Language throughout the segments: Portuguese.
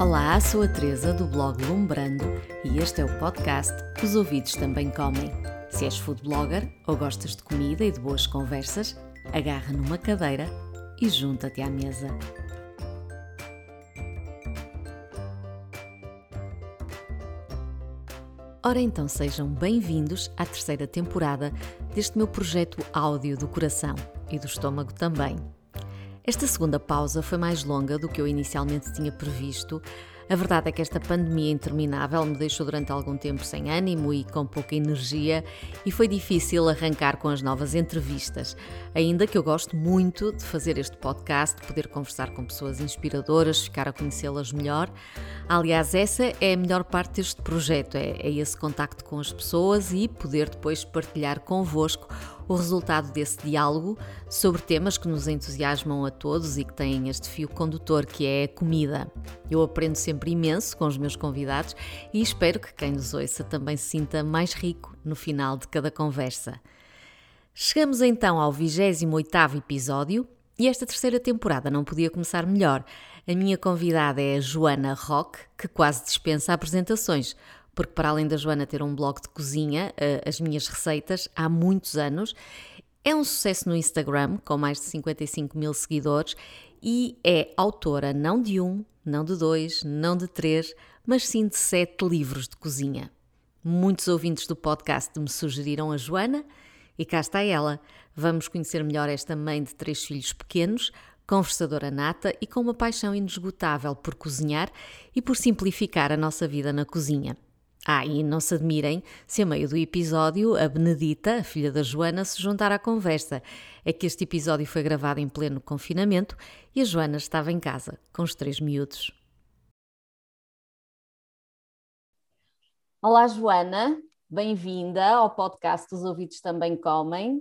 Olá, sou a Teresa do blog Lumbrando e este é o podcast Os Ouvidos Também Comem. Se és food blogger ou gostas de comida e de boas conversas, agarra numa cadeira e junta-te à mesa. Ora então sejam bem-vindos à terceira temporada deste meu projeto áudio do coração e do estômago também. Esta segunda pausa foi mais longa do que eu inicialmente tinha previsto. A verdade é que esta pandemia interminável me deixou durante algum tempo sem ânimo e com pouca energia e foi difícil arrancar com as novas entrevistas. Ainda que eu gosto muito de fazer este podcast, poder conversar com pessoas inspiradoras, ficar a conhecê-las melhor. Aliás, essa é a melhor parte deste projeto, é, é esse contacto com as pessoas e poder depois partilhar convosco o resultado desse diálogo sobre temas que nos entusiasmam a todos e que têm este fio condutor que é a comida. Eu aprendo sempre imenso com os meus convidados e espero que quem nos ouça também se sinta mais rico no final de cada conversa. Chegamos então ao 28º episódio e esta terceira temporada não podia começar melhor. A minha convidada é a Joana Roque, que quase dispensa apresentações, porque para além da Joana ter um blog de cozinha, uh, as minhas receitas, há muitos anos, é um sucesso no Instagram, com mais de 55 mil seguidores, e é autora não de um, não de dois, não de três, mas sim de sete livros de cozinha. Muitos ouvintes do podcast me sugeriram a Joana, e cá está ela. Vamos conhecer melhor esta mãe de três filhos pequenos, conversadora nata e com uma paixão inesgotável por cozinhar e por simplificar a nossa vida na cozinha. Ah, e não se admirem se a meio do episódio a Benedita, a filha da Joana, se juntar à conversa. É que este episódio foi gravado em pleno confinamento e a Joana estava em casa, com os três miúdos. Olá, Joana, bem-vinda ao podcast Os Ouvidos Também Comem.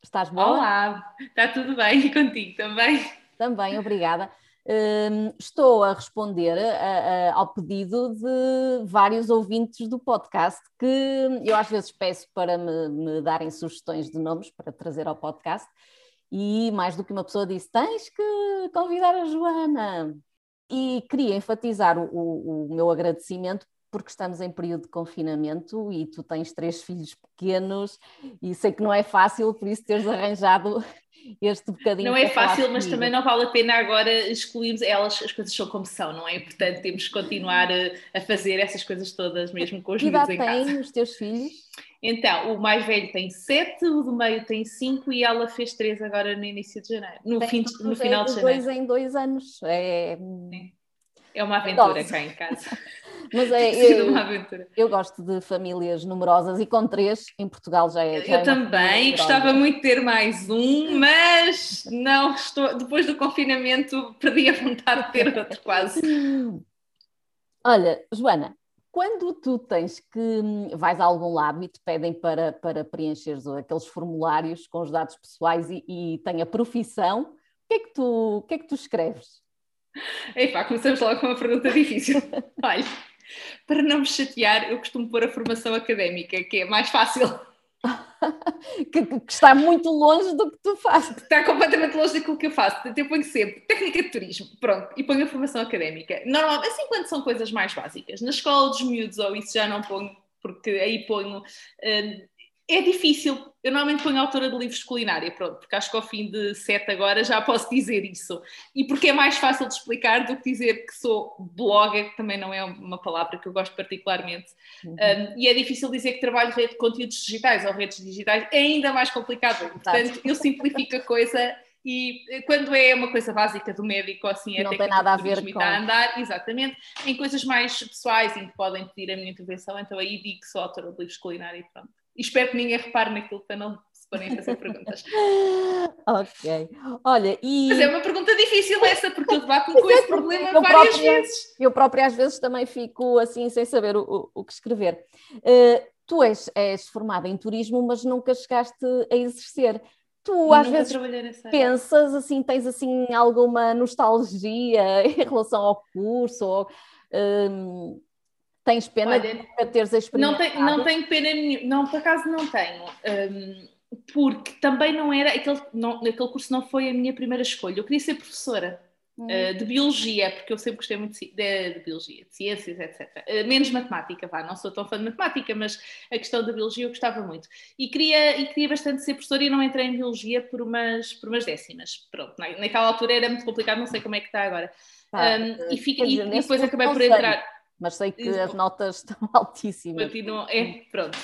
Estás boa? Olá, está tudo bem e contigo também? Também, obrigada. Um, estou a responder a, a, ao pedido de vários ouvintes do podcast que eu às vezes peço para me, me, darem sugestões de nomes para trazer ao podcast e mais do que uma pessoa disse tens que convidar a Joana. E queria enfatizar o, o, o meu agradecimento porque estamos em período de confinamento e tu tens três filhos pequenos e sei que não é fácil, por isso teres arranjado este bocadinho. Não é fácil, mas também não vale a pena agora excluirmos elas, as coisas são como são, não é? Portanto, temos que continuar a, a fazer essas coisas todas, mesmo com os filhos em casa. têm os teus filhos? Então, o mais velho tem sete, o do meio tem cinco e ela fez três agora no início de janeiro, no, fim, no final de janeiro. Dois em dois anos. É, é uma aventura cá em casa. Mas é, eu, eu, gosto de famílias numerosas e com três em Portugal já é. Já eu é também gostava muito de ter mais um, mas não estou. Depois do confinamento perdi a vontade de ter outro quase. Olha, Joana, quando tu tens que hum, vais a algum lado e te pedem para, para preencheres aqueles formulários com os dados pessoais e, e tem a profissão, o que é que tu, o que é que tu escreves? Epá, começamos logo com uma pergunta difícil. Olha, para não me chatear, eu costumo pôr a formação académica, que é mais fácil. que, que, está muito longe do que tu fazes. Está completamente longe daquilo que eu faço. Eu ponho sempre técnica de turismo, pronto, e ponho a formação académica. Normalmente, assim quando são coisas mais básicas. Na escola dos miúdos, ou isso já não ponho, porque aí ponho. Uh, é difícil, eu normalmente ponho autora de livros de culinária, pronto, porque acho que ao fim de sete agora já posso dizer isso. E porque é mais fácil de explicar do que dizer que sou blogger, que também não é uma palavra que eu gosto particularmente. Uhum. Um, e é difícil dizer que trabalho rede de conteúdos digitais ou redes digitais, é ainda mais complicado. Portanto, eu simplifico a coisa e quando é uma coisa básica do médico, assim, é não tem nada a ver com... a andar, exatamente. Em coisas mais pessoais em que podem pedir a minha intervenção, então aí digo que sou autora de livros de culinária e pronto. E espero que ninguém repare naquilo para não se porem a fazer perguntas. ok. Olha, e. Mas é uma pergunta difícil essa, porque eu debato-me com esse problema várias própria, vezes. Eu própria às vezes também fico assim, sem saber o, o, o que escrever. Uh, tu és, és formada em turismo, mas nunca chegaste a exercer. Tu às vezes pensas assim, tens assim alguma nostalgia em relação ao curso ou, um, Tens pena Olha, de teres experimentado? Não, tem, não tenho pena nenhuma, não, por acaso não tenho. Um, porque também não era, aquele, não, aquele curso não foi a minha primeira escolha. Eu queria ser professora. Uh, de biologia, porque eu sempre gostei muito de, de, biologia, de ciências, etc. Uh, menos matemática, vá, não sou tão fã de matemática, mas a questão da biologia eu gostava muito. E queria, e queria bastante ser professora e não entrei em biologia por umas, por umas décimas. Pronto, na, naquela altura era muito complicado, não sei como é que está agora. Ah, um, e, fica, e, e depois acabei por entrar mas sei que as notas estão altíssimas. Continuam, é, pronto.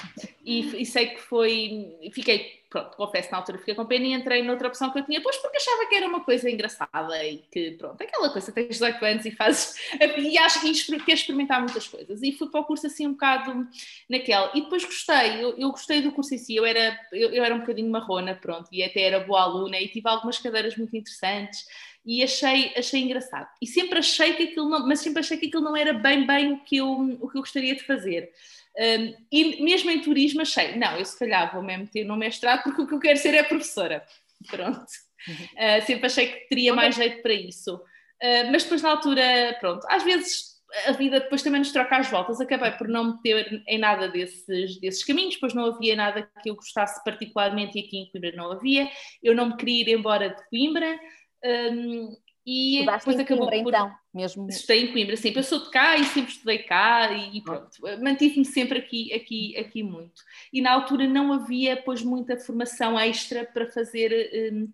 E, e, sei que foi, fiquei, pronto, confesso, na altura fiquei com pena e entrei noutra opção que eu tinha, pois porque achava que era uma coisa engraçada e que, pronto, aquela coisa, tens 18 anos e fazes, e acho que queres experimentar muitas coisas. E fui para o curso assim um bocado naquela. E depois gostei, eu, eu gostei do curso em si, eu era, eu, eu era um bocadinho marrona, pronto, e até era boa aluna e tive algumas cadeiras muito interessantes e achei, achei engraçado. E sempre achei que aquilo não, mas sempre achei que aquilo não era bem bem o que eu, o que eu gostaria de fazer. Um, e mesmo em turismo achei, não, eu se calhar vou mesmo meter no mestrado porque o que eu quero ser é professora. Pronto. Uh, sempre achei que teria mais jeito para isso. Uh, mas depois na altura, pronto, às vezes a vida depois também nos troca as voltas. Acabei por não meter em nada desses, desses caminhos, pois não havia nada que eu gostasse particularmente e aqui em Coimbra não havia. Eu não me queria ir embora de Coimbra. Um, e Estudaste depois acabou Coimbra, por... então, mesmo. Estudei em Coimbra, sim. Eu sou de cá e sempre estudei cá e, pronto. Mantive-me sempre aqui, aqui, aqui muito. E na altura não havia, pois, muita formação extra para fazer um,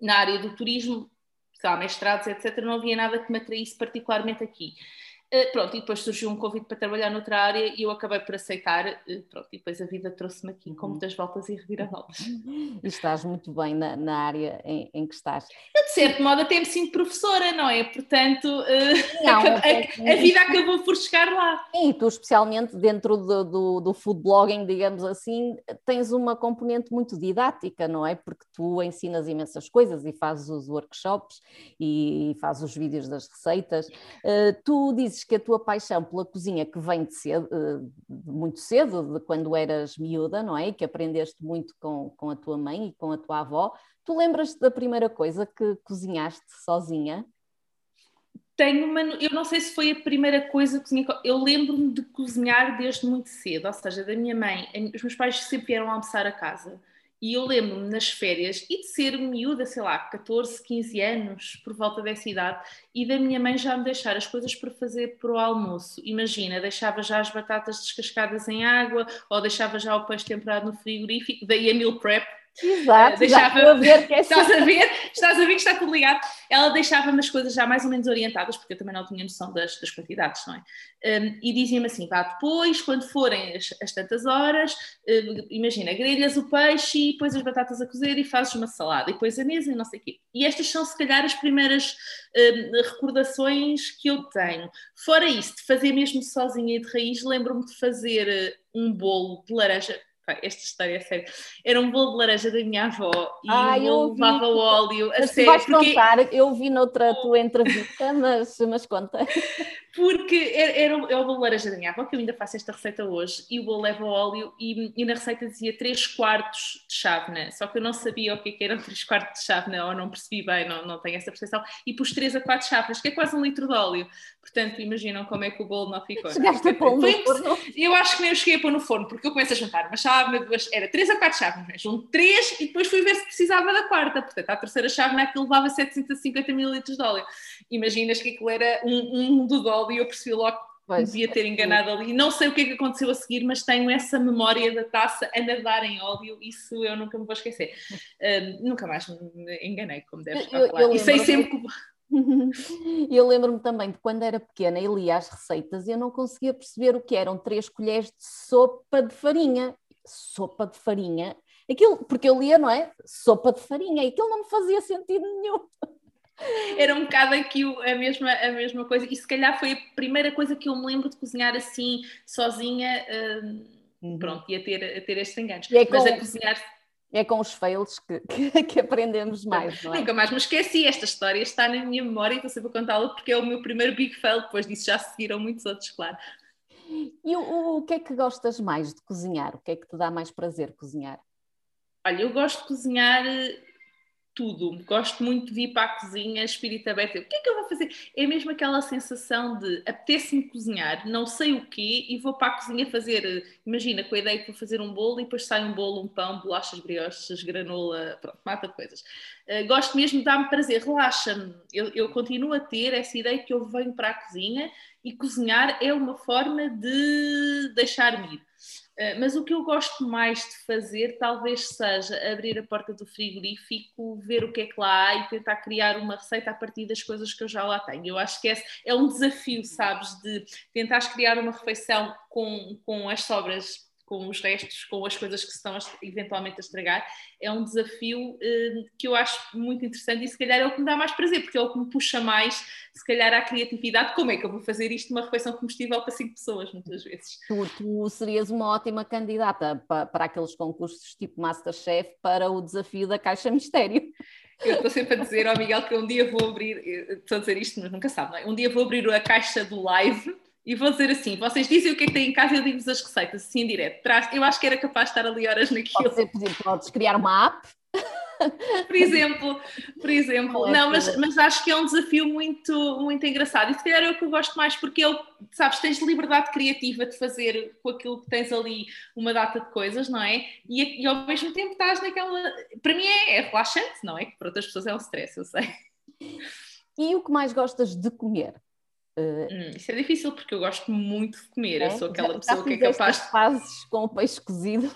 na área do turismo, sei lá, mestrados, etc. Não havia nada que me atraísse particularmente aqui. Uh, pronto, e depois surgiu um convite para trabalhar noutra área e eu acabei por aceitar, uh, pronto, e depois a vida trouxe-me aqui com uhum. muitas voltas e reviravoltas. E estás muito bem na, na área em, em, que estás. Eu, de certo modo, até me sinto professora, não é? Portanto, uh, não, a, a, a, vida acabou por chegar lá. E tu, especialmente dentro do, do, do food blogging, digamos assim, tens uma componente muito didática, não é? Porque tu ensinas imensas coisas e fazes os workshops e fazes os vídeos das receitas. tu dizes dizes que a tua paixão pela cozinha, que vem de cedo, eh, muito cedo, de quando eras miúda, não é? E que aprendeste muito com, com a tua mãe e com a tua avó, tu lembras-te da primeira coisa que cozinhaste sozinha? Tenho uma, eu não sei se foi a primeira coisa que cozinhei, eu lembro-me de cozinhar desde muito cedo, ou seja, da minha mãe, os meus pais sempre vieram almoçar a casa e eu lembro-me nas férias e de ser miúda, sei lá, 14, 15 anos, por volta dessa idade, e da minha mãe já me deixar as coisas para fazer para o almoço. Imagina, deixava já as batatas descascadas em água ou deixava já o peixe temperado no frigorífico, daí a meal prep, Exato, deixava, a ver que é estás a ver, estás a ver que está tudo ligado. Ela deixava-me as coisas já mais ou menos orientadas, porque eu também não tinha noção das, das quantidades, não é? Um, e dizia-me assim: vá depois, quando forem as, as tantas horas, uh, imagina, grelhas o peixe e pões as batatas a cozer e fazes uma salada e pões a mesa e não sei o quê. E estas são, se calhar, as primeiras uh, recordações que eu tenho. Fora isso, de fazer mesmo sozinha e de raiz, lembro-me de fazer um bolo de laranja esta história é séria. Era um bolo de laranja da minha avó e ah, eu levava o óleo a sério. Vais porque... contar, eu vi noutra tua entrevista, mas, mas conta. Porque era, era, o, é o bolo de laranja da minha avó, que eu ainda faço esta receita hoje, e o bolo leva óleo, e, e na receita dizia 3 quartos de chávena, só que eu não sabia o que, é que eram 3 quartos de chávena, ou não percebi bem, não, não tenho essa percepção, e pus 3 a 4 chávenas, que é quase um litro de óleo. Portanto, imaginam como é que o bolo não ficou. Chegaste a pôr no forno? Eu acho que nem eu cheguei a pôr no forno, porque eu começo a juntar uma chávena, duas, era 3 a 4 chávenas, mas um 3 e depois fui ver se precisava da quarta. Portanto, a terceira chávena aquilo levava 750 ml de óleo. Imaginas que aquilo era um, um do óleo e eu percebi logo que devia ter enganado ali. Não sei o que é que aconteceu a seguir, mas tenho essa memória da taça a nadar em óleo, isso eu nunca me vou esquecer. Uh, nunca mais me enganei, como deves calcular. e sei sempre que. Eu lembro-me também de quando era pequena e lia as receitas e eu não conseguia perceber o que eram três colheres de sopa de farinha. Sopa de farinha. Aquilo, porque eu lia, não é? Sopa de farinha, e aquilo não me fazia sentido nenhum. Era um bocado aqui a mesma, a mesma coisa, e se calhar foi a primeira coisa que eu me lembro de cozinhar assim, sozinha, hum, uhum. pronto, e a ter, a ter estes enganos. É Mas a cozinhar. É com os fails que, que, que aprendemos mais, não é? Nunca mais me esqueci, esta história está na minha memória e estou sempre a contá-la porque é o meu primeiro big fail, depois disso já seguiram muitos outros, claro. E o, o que é que gostas mais de cozinhar? O que é que te dá mais prazer cozinhar? Olha, eu gosto de cozinhar tudo. Gosto muito de vir para a cozinha, espírito aberto. O que é que eu vou fazer? É mesmo aquela sensação de apetece-me cozinhar, não sei o quê, e vou para a cozinha fazer. Imagina, com a ideia que vou fazer um bolo e depois sai um bolo, um pão, bolachas, brioches, granola, pronto, mata coisas. Uh, gosto mesmo dar-me prazer, relaxa-me. Eu, eu continuo a ter essa ideia que eu venho para a cozinha e cozinhar é uma forma de deixar-me ir. Eh, mas o que eu gosto mais de fazer talvez seja abrir a porta do frigorífico, ver o que é que lá há e tentar criar uma receita a partir das coisas que eu já lá tenho. Eu acho que esse é um desafio, sabes, de tentar criar uma refeição com, com as sobras com os restos, com as coisas que se estão eventualmente a estragar, é um desafio eh, que eu acho muito interessante e se calhar é o que me dá mais prazer, porque é o que me puxa mais, se calhar, à criatividade. Como é que eu vou fazer isto numa refeição comestível para cinco pessoas, muitas vezes? Tu, tu serias uma ótima candidata para, para aqueles concursos tipo Masterchef para o desafio da Caixa Mistério. Eu estou sempre a dizer ao Miguel que um dia vou abrir, estou a dizer isto, mas nunca sabe, não é? Um dia vou abrir a caixa do live e vou dizer assim: vocês dizem o que é que têm em casa e eu digo-vos as receitas, assim em direto. Eu acho que era capaz de estar ali horas naquilo. Pode ser, podes criar uma app. por exemplo, por exemplo. É não, mas, mas acho que é um desafio muito, muito engraçado. E se calhar é o que eu gosto mais, porque eu, sabes, tens liberdade criativa de fazer com aquilo que tens ali uma data de coisas, não é? E, e ao mesmo tempo estás naquela. Para mim é, é relaxante, não é? Que para outras pessoas é um stress, eu sei. E o que mais gostas de comer? Hum, isso é difícil porque eu gosto muito de comer. É? Eu sou aquela já, pessoa já que é capaz de. fazes com o peixe cozido?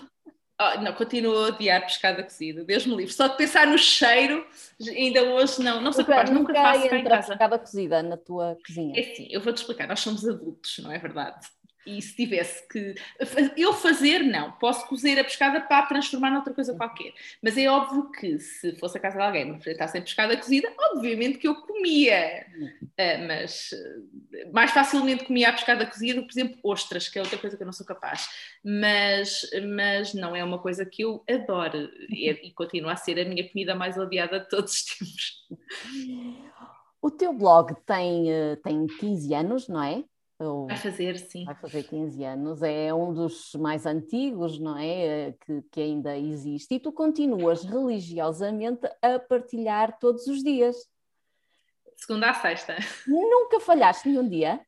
Oh, não, continuo a odiar pescada cozida, Deus me livre. Só de pensar no cheiro, ainda hoje não, não sou capaz, nunca, nunca faço cá em casa. pescada cozida na tua cozinha? É sim, eu vou-te explicar, nós somos adultos, não é verdade? E se tivesse que. Eu fazer, não. Posso cozer a pescada para transformar noutra coisa qualquer. Mas é óbvio que se fosse a casa de alguém me apresentassem pescada cozida, obviamente que eu comia. Uh, mas uh, mais facilmente comia a pescada cozida do que, por exemplo, ostras, que é outra coisa que eu não sou capaz. Mas, mas não é uma coisa que eu adoro. E, e continua a ser a minha comida mais odiada de todos os tempos. O teu blog tem, eh, tem 15 anos, não é? Vai fazer, sim. Vai fazer 15 anos, é um dos mais antigos, não é? Que, que ainda existe. E tu continuas religiosamente a partilhar todos os dias. Segunda a sexta. Nunca falhaste nenhum dia?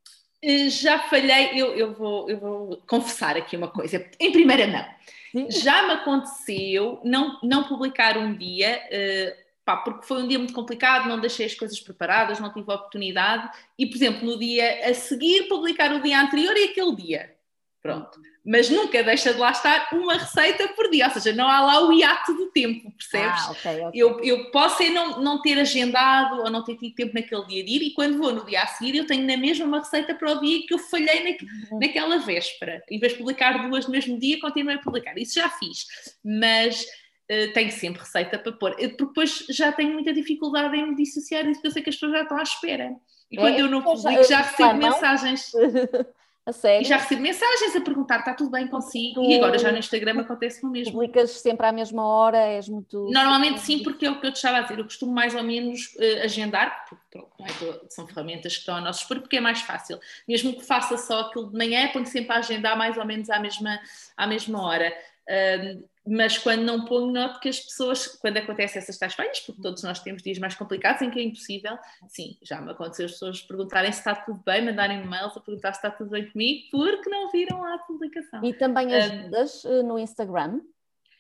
Eh, já falhei, eu, eu, vou, eu vou confessar aqui uma coisa, em primeira mão. Sim. Já me aconteceu não, não publicar um dia. Uh, pá, porque foi um dia muito complicado, não deixei as coisas preparadas, não tive a oportunidade, e, por exemplo, no dia a seguir, publicar o dia anterior e aquele dia. Pronto. Mas nunca deixa de lá estar uma receita por dia, ou seja, não há lá o hiato do tempo, percebes? Ah, okay, okay. Eu, eu posso é não, não ter agendado ou não ter tido tempo naquele dia de ir, e quando vou no dia a seguir, eu tenho na mesma uma receita para o dia que eu falhei na, uhum. naquela véspera. Em vez de publicar duas no mesmo dia, continuei a publicar. Isso já fiz, mas uh, tenho sempre receita para pôr. Porque depois já tenho muita dificuldade em me dissociar disso, porque eu sei que as pessoas já estão à espera. E quando é, eu não publico, já, já recebo mensagens. A sério? E já recebo mensagens a perguntar: está tudo bem consigo? Tu... E agora já no Instagram acontece o mesmo. Publicas sempre à mesma hora? És muito. Normalmente sim, porque é o que eu te estava a dizer. Eu costumo mais ou menos uh, agendar, porque é? são ferramentas que estão ao nosso dispor, porque é mais fácil. Mesmo que faça só aquilo de manhã, ponho sempre a agendar mais ou menos à mesma, à mesma hora. Uh, mas quando não ponho, noto que as pessoas, quando acontecem essas tais falhas, porque todos nós temos dias mais complicados em que é impossível, sim, já me aconteceu as pessoas perguntarem se está tudo bem, mandarem e-mails a perguntar se está tudo bem comigo, porque não viram a publicação. E também agendas um, no Instagram?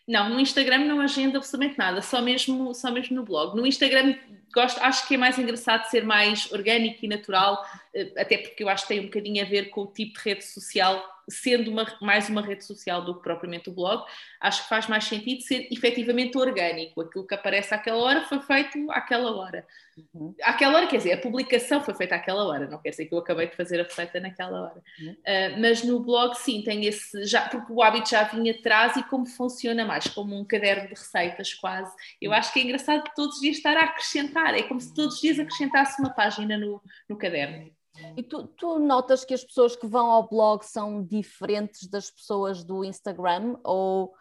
Não, no Instagram não agenda absolutamente nada, só mesmo, só mesmo no blog. No Instagram gosto, acho que é mais engraçado ser mais orgânico e natural, eh, até porque eu acho que tem um bocadinho a ver com o tipo de rede social sendo uma, mais uma rede social do que propriamente o blog, acho que faz mais sentido ser efetivamente orgânico. Aquilo que aparece àquela hora foi feito àquela hora. Uhum. Àquela hora, quer dizer, a publicação foi feita àquela hora, não quer dizer que eu acabei de fazer a receita naquela hora. Uhum. Uh, mas no blog, sim, tem esse, já, porque o hábito já vinha atrás e como funciona mais, como um caderno de receitas quase. Eu acho que é engraçado todos os dias estar a acrescentar, é como se todos os dias acrescentasse uma página no, no caderno. E tu, tu, notas que as pessoas que vão ao blog são diferentes das pessoas do Instagram ou,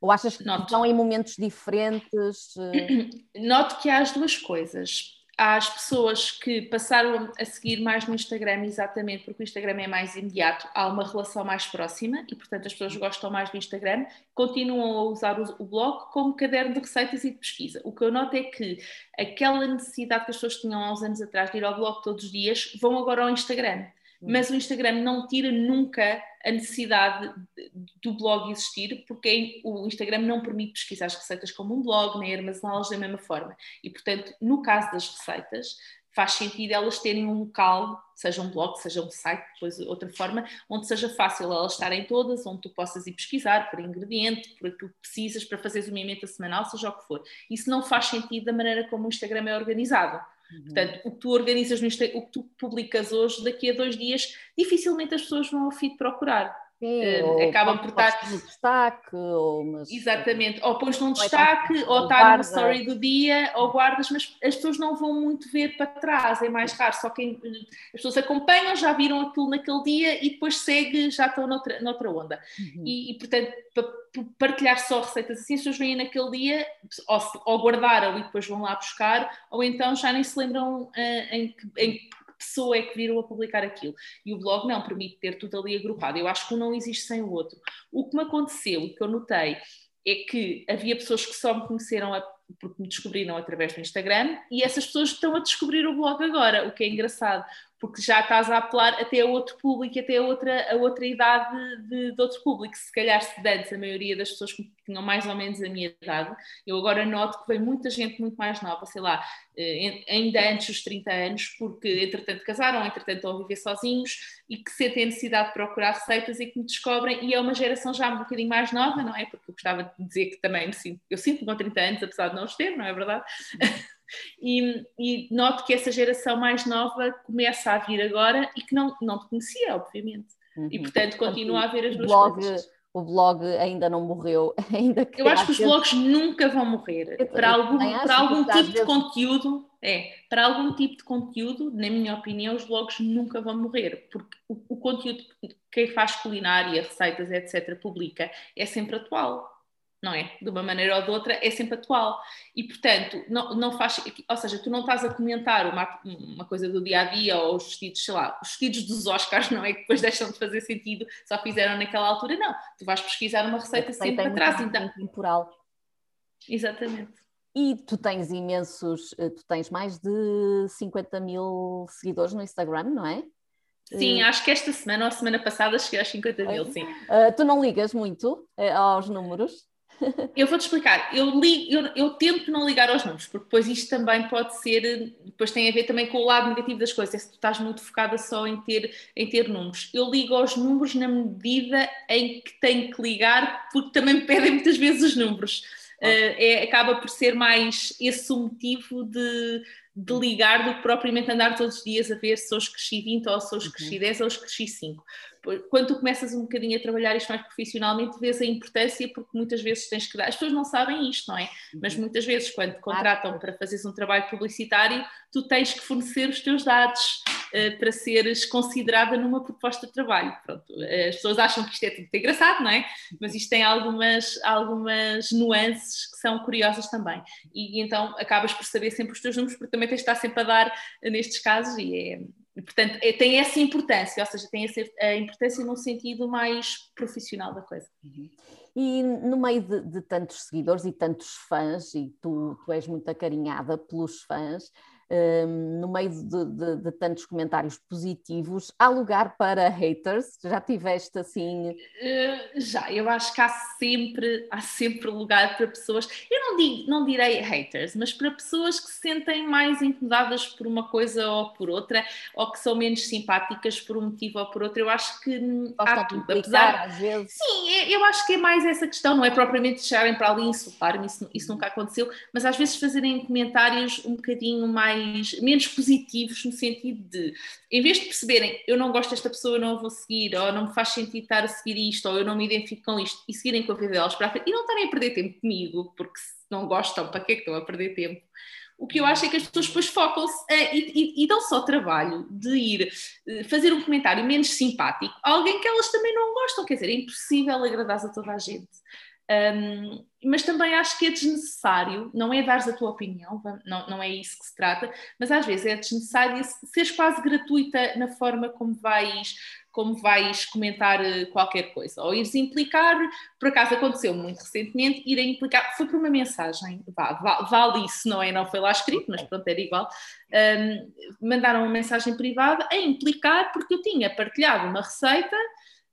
ou achas que Noto. estão em momentos diferentes? Noto que há as duas coisas. Às pessoas que passaram a seguir mais no Instagram, exatamente porque o Instagram é mais imediato, há uma relação mais próxima e, portanto, as pessoas gostam mais do Instagram, continuam a usar o blog como caderno de receitas e de pesquisa. O que eu noto é que aquela necessidade que as pessoas tinham há uns anos atrás de ir ao blog todos os dias, vão agora ao Instagram mas o Instagram não tira nunca a necessidade do blog existir, porque o Instagram não permite pesquisar as receitas como um blog, nem armazená-las da mesma forma. E, portanto, no caso das receitas, faz sentido elas terem um local, seja um blog, seja um site, depois outra forma, onde seja fácil elas estarem todas, onde tu possas ir pesquisar por ingrediente, por aquilo que precisas para fazeres uma emenda semanal, seja o que for. Isso não faz sentido da maneira como o Instagram é organizado. Uhum. Portanto, o que tu organizas no Instagram, o que tu publicas hoje, daqui a dois dias, dificilmente as pessoas vão ao feed procurar. Sim, uh, acabam por estar no destaque ou mas... exatamente. Ou pões num destaque ou está no story do dia ou guardas mas as pessoas não vão muito ver para trás é mais raro. Só quem as pessoas acompanham já viram aquilo naquele dia e depois segue já estão noutra, noutra onda. Uhum. e, e, portanto para partilhar só receitas assim as pessoas vêm naquele dia ou, ou guardaram e depois vão lá buscar ou então já nem se lembram uh, em, em pessoa é que viram a publicar aquilo. E o blog não permite ter tudo ali agrupado. Eu acho que um não existe sem o outro. O que me aconteceu e que eu notei é que havia pessoas que só me conheceram a, porque me descobriram através do Instagram e essas pessoas estão a descobrir o blog agora, o que é engraçado, porque já estás a apelar até a outro público, até a outra, a outra idade de, de outro público. Se calhar, se antes a maioria das pessoas tinham mais ou menos a minha idade, eu agora noto que vem muita gente muito mais nova, sei lá, eh, ainda antes dos 30 anos, porque entretanto casaram, entretanto estão a viver sozinhos e que sentem a necessidade de procurar receitas e que me descobrem, e é uma geração já um bocadinho mais nova, não é? Porque eu gostava de dizer que também me sinto, eu sinto com 30 anos, apesar de não os ter, não é verdade? E, e, noto que essa geração mais nova começa a vir agora e que não, não te conhecia, obviamente. Uhum. E portanto continua a ver as duas blog, coisas. O blog ainda não morreu, ainda Eu acho que os blogs nunca vão morrer. para algum, para algum tipo de vezes... conteúdo, é, para algum tipo de conteúdo, na minha opinião, os blogs nunca vão morrer, porque o, o conteúdo que quem faz culinária, receitas, etc., publica é sempre atual não é? De uma maneira ou de outra, é sempre atual. E, portanto, não, não faz. Ou seja, tu não estás a comentar uma, uma coisa do dia a dia ou os vestidos, sei lá, os vestidos dos Oscars, não é? Que depois deixam de fazer sentido, só fizeram naquela altura. Não. Tu vais pesquisar uma receita, receita sempre para trás. Então... temporal. Exatamente. E tu tens imensos, eh, tu tens mais de 50 mil seguidores no Instagram, não é? Sim, uh, acho que esta semana ou a semana passada cheguei aos 50 mil, sim. Uh, tu não ligas muito uh, aos números? Eu vou-te explicar. Eu, li, eu, eu, tento não ligar aos números, porque depois isto também pode ser, depois tem a ver também com o lado negativo das coisas, é se tu estás muito focada só em ter, em ter números. Eu ligo aos números na medida em que tenho que ligar, porque também me pedem muitas vezes os números. Uh, é, acaba por ser mais esse o motivo de, de ligar do que propriamente andar todos os dias a ver se hoje cresci 20 ou se hoje cresci 10 uhum. ou se cresci 5 quando tu começas um bocadinho a trabalhar isto mais profissionalmente, vês a importância, porque muitas vezes tens que dar. As pessoas não sabem isto, não é? Mas uhum. muitas vezes, quando te contratam para fazeres um trabalho publicitário, tu tens que fornecer os teus dados uh, para seres considerada numa proposta de trabalho. Pronto, as pessoas acham que isto é tudo muito engraçado, não é? Mas isto tem algumas, algumas nuances que são curiosas também. E, e então acabas por saber sempre os teus números, porque também tens de estar sempre a dar nestes casos e é portanto, é, tem essa importância, ou seja, tem essa, a importância num sentido mais profissional da coisa. Uhum. E no meio de, de, tantos seguidores e tantos fãs, e tu, tu és muito acarinhada pelos fãs, um, no meio de, de, de, tantos comentários positivos, há lugar para haters? Já tiveste assim? Uh, já, eu acho que há sempre, há sempre lugar para pessoas, eu não, digo, não direi haters, mas para pessoas que se sentem mais incomodadas por uma coisa ou por outra, ou que são menos simpáticas por um motivo ou por outro, eu acho que há tudo, apesar... às vezes. Sim, é, eu acho que é mais essa questão, não é propriamente deixarem para ali insultar-me, isso, isso nunca aconteceu, mas às vezes fazerem comentários um bocadinho mais mais, menos positivos no sentido de, em vez de perceberem eu não gosto desta pessoa, eu não a vou seguir, ou não me faz sentido estar a seguir isto, ou eu não me identifico com isto, e seguirem com a vida delas para a frente, e não estarem a perder tempo comigo, porque se não gostam, para que é que estão a perder tempo? O que eu acho é que as pessoas depois focam-se e, e, e, dão só trabalho de ir eh, fazer um comentário menos simpático a alguém que elas também não gostam. Quer dizer, é impossível agradar a toda a gente. Um, mas também acho que é desnecessário, não é dares a tua opinião, não, não é isso que se trata, mas às vezes é desnecessário seres quase gratuita na forma como vais, como vais comentar eh, qualquer coisa, ou ires implicar, por acaso aconteceu muito recentemente, ir a implicar, foi por uma mensagem, vale, vale isso, não é? Não foi lá escrito, mas pronto, era igual. Um, mandaram uma mensagem privada a implicar, porque eu tinha partilhado uma receita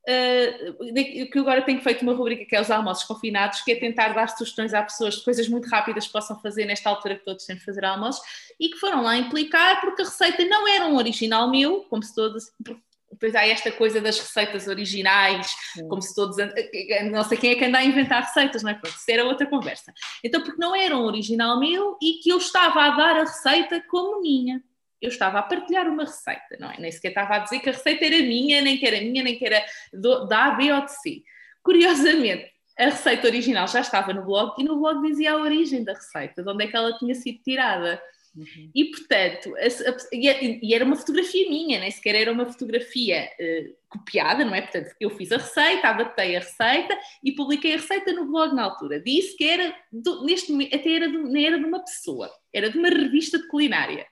Uh, que agora tenho feito uma rubrica que é os almoços confinados, que é tentar dar sugestões a pessoas de coisas muito rápidas que possam fazer nesta altura que todos temos de fazer almoços e que foram lá implicar porque a receita não era um original meu, como se todos. Depois há esta coisa das receitas originais, como se todos. Não sei quem é que anda a inventar receitas, não é? Pronto, isso era outra conversa. Então, porque não era um original meu e que eu estava a dar a receita como minha eu estava a partilhar uma receita, não é? Nem sequer estava a dizer que a receita era minha, nem que era minha, nem que era do, da A, B ou de C. Curiosamente, a receita original já estava no blog e no blog dizia a origem da receita, de onde é que ela tinha sido tirada. Uhum. E portanto, a, a, e era uma fotografia minha, nem sequer era uma fotografia uh, copiada, não é? Portanto, eu fiz a receita, adaptei a receita e publiquei a receita no blog na altura. Disse que era, do, neste até era, do, nem era de uma pessoa, era de uma revista de culinária.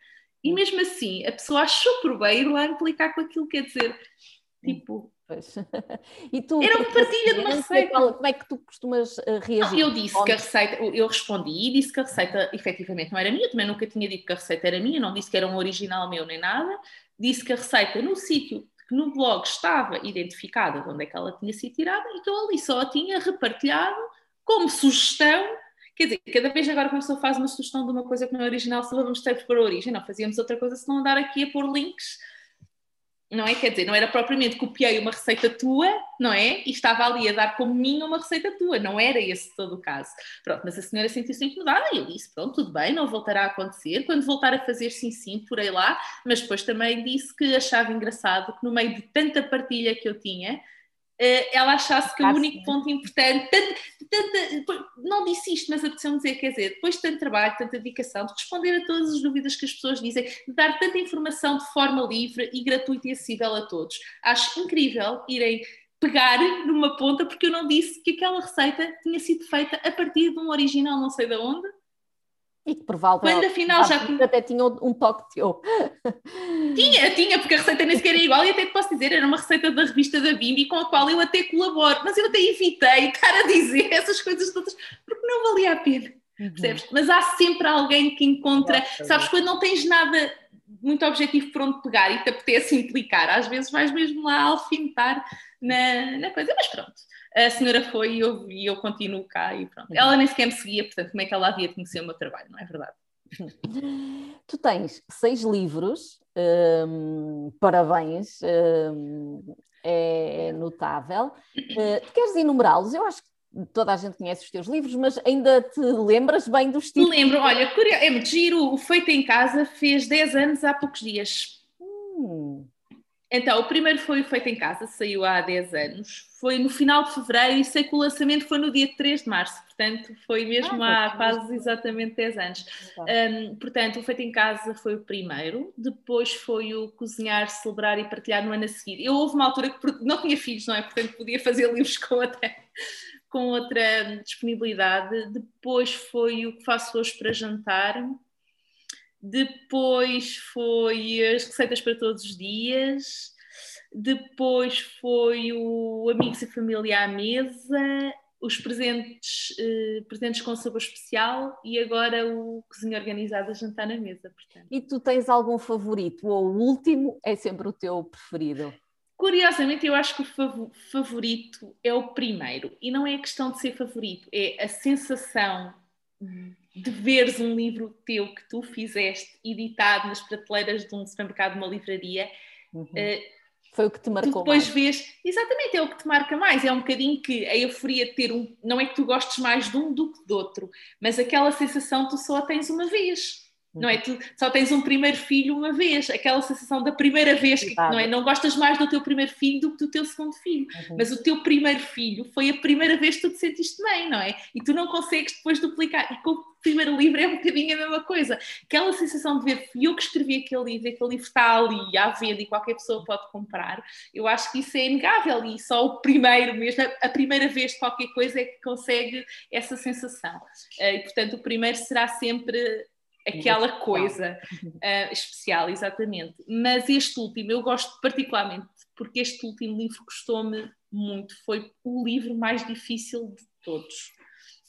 E mesmo assim, a pessoa achou por bem ir lá implicar com aquilo, quer dizer, tipo. Pois. E tu, era uma partilha de uma receita. Como é que tu costumas uh, reagir? Não, eu disse que a receita, eu respondi e disse que a receita efetivamente não era minha, também nunca tinha dito que a receita era minha, não disse que era um original meu nem nada, disse que a receita no sítio que no blog estava identificada de onde é que ela tinha sido tirada e que eu ali só a tinha repartilhado como sugestão Quer dizer, cada vez agora que uma pessoa faz uma sugestão de uma coisa que não é original, se vamos ter para a origem, não fazíamos outra coisa se não andar aqui a pôr links, não é? Quer dizer, não era propriamente copiei uma receita tua, não é? E estava ali a dar como minha uma receita tua, não era esse todo o caso. Pronto, mas a senhora sentiu-se incomodada e eu disse, pronto, tudo bem, não voltará a acontecer, quando voltar a fazer sim, sim, porei lá, mas depois também disse que achava engraçado que no meio de tanta partilha que eu tinha, ela achasse que ah, o único sim. ponto importante, tanto, tanto, não disse isto, mas apeteceu-me dizer, quer dizer, depois de tanto trabalho, tanta dedicação, de responder a todas as dúvidas que as pessoas dizem, de dar tanta informação de forma livre e gratuita e acessível a todos. Acho incrível irem pegar numa ponta, porque eu não disse que aquela receita tinha sido feita a partir de um original não sei de onde, e que provavelmente Quando afinal já até tinha um toque teu. Tinha, tinha, porque a receita nem sequer era igual e até te posso dizer, era uma receita da revista da Bimbi com a qual eu até colaboro, mas eu até evitei estar a dizer essas coisas todas porque não valia a pena. Uhum. Percebes? Mas há sempre alguém que encontra, sabes, quando não tens nada muito objetivo por onde pegar e te apetece implicar, às vezes vais mesmo lá alfinetar na, na coisa, mas pronto a senhora foi e eu, e eu continuo cá e pronto. Ela nem sequer me seguia, portanto, como é que ela havia de conhecer o meu trabalho, não é verdade? Tu tens seis livros, hum, parabéns, hum, é notável. Uh, queres enumerá-los? Eu acho que toda a gente conhece os teus livros, mas ainda te lembras bem dos títulos? Lembro, olha, é muito giro, o Feito em Casa fez 10 anos há poucos dias. Hum. Então, o primeiro foi o Feito em Casa, saiu há 10 anos. Foi no final de fevereiro e sei que o lançamento foi no dia 3 de março, portanto, foi mesmo ah, há quase exatamente 10 anos. Um, portanto, o Feito em Casa foi o primeiro, depois foi o Cozinhar, Celebrar e Partilhar no ano a seguir. Eu houve uma altura que não tinha filhos, não é? Portanto, podia fazer livros com outra, com outra disponibilidade. Depois foi o que faço hoje para jantar depois foi as receitas para todos os dias, depois foi o Amigos e Família à Mesa, os presentes, eh, presentes com sabor especial e agora o Cozinha Organizada Jantar na Mesa. Portanto. E tu tens algum favorito ou o último é sempre o teu preferido? Curiosamente, eu acho que o favorito é o primeiro. E não é a questão de ser favorito, é a sensação de veres um livro teu que tu fizeste editado nas prateleiras de um supermercado, de uma livraria. Uhum. Uh, foi o que te marcou depois mais. vês, exatamente, é o que te marca mais. É um bocadinho que a euforia de ter um, não é que tu gostes mais de um do que do outro, mas aquela sensação tu só a tens uma vez. Não é? Tu só tens um primeiro filho uma vez, aquela sensação da primeira vez, que, não é? Não gostas mais do teu primeiro filho do que do teu segundo filho, uhum. mas o teu primeiro filho foi a primeira vez que tu te sentiste bem, não é? E tu não consegues depois duplicar. E com o primeiro livro é um bocadinho a mesma coisa. Aquela sensação de ver, fui eu que escrevi aquele livro, aquele livro está ali à venda e qualquer pessoa pode comprar, eu acho que isso é inegável e só o primeiro mesmo, a primeira vez de qualquer coisa é que consegue essa sensação. Eh, e portanto, o primeiro será sempre aquela coisa uh, especial, exatamente. Mas este último eu gosto particularmente porque este último livro custou-me muito. Foi o livro mais difícil de todos,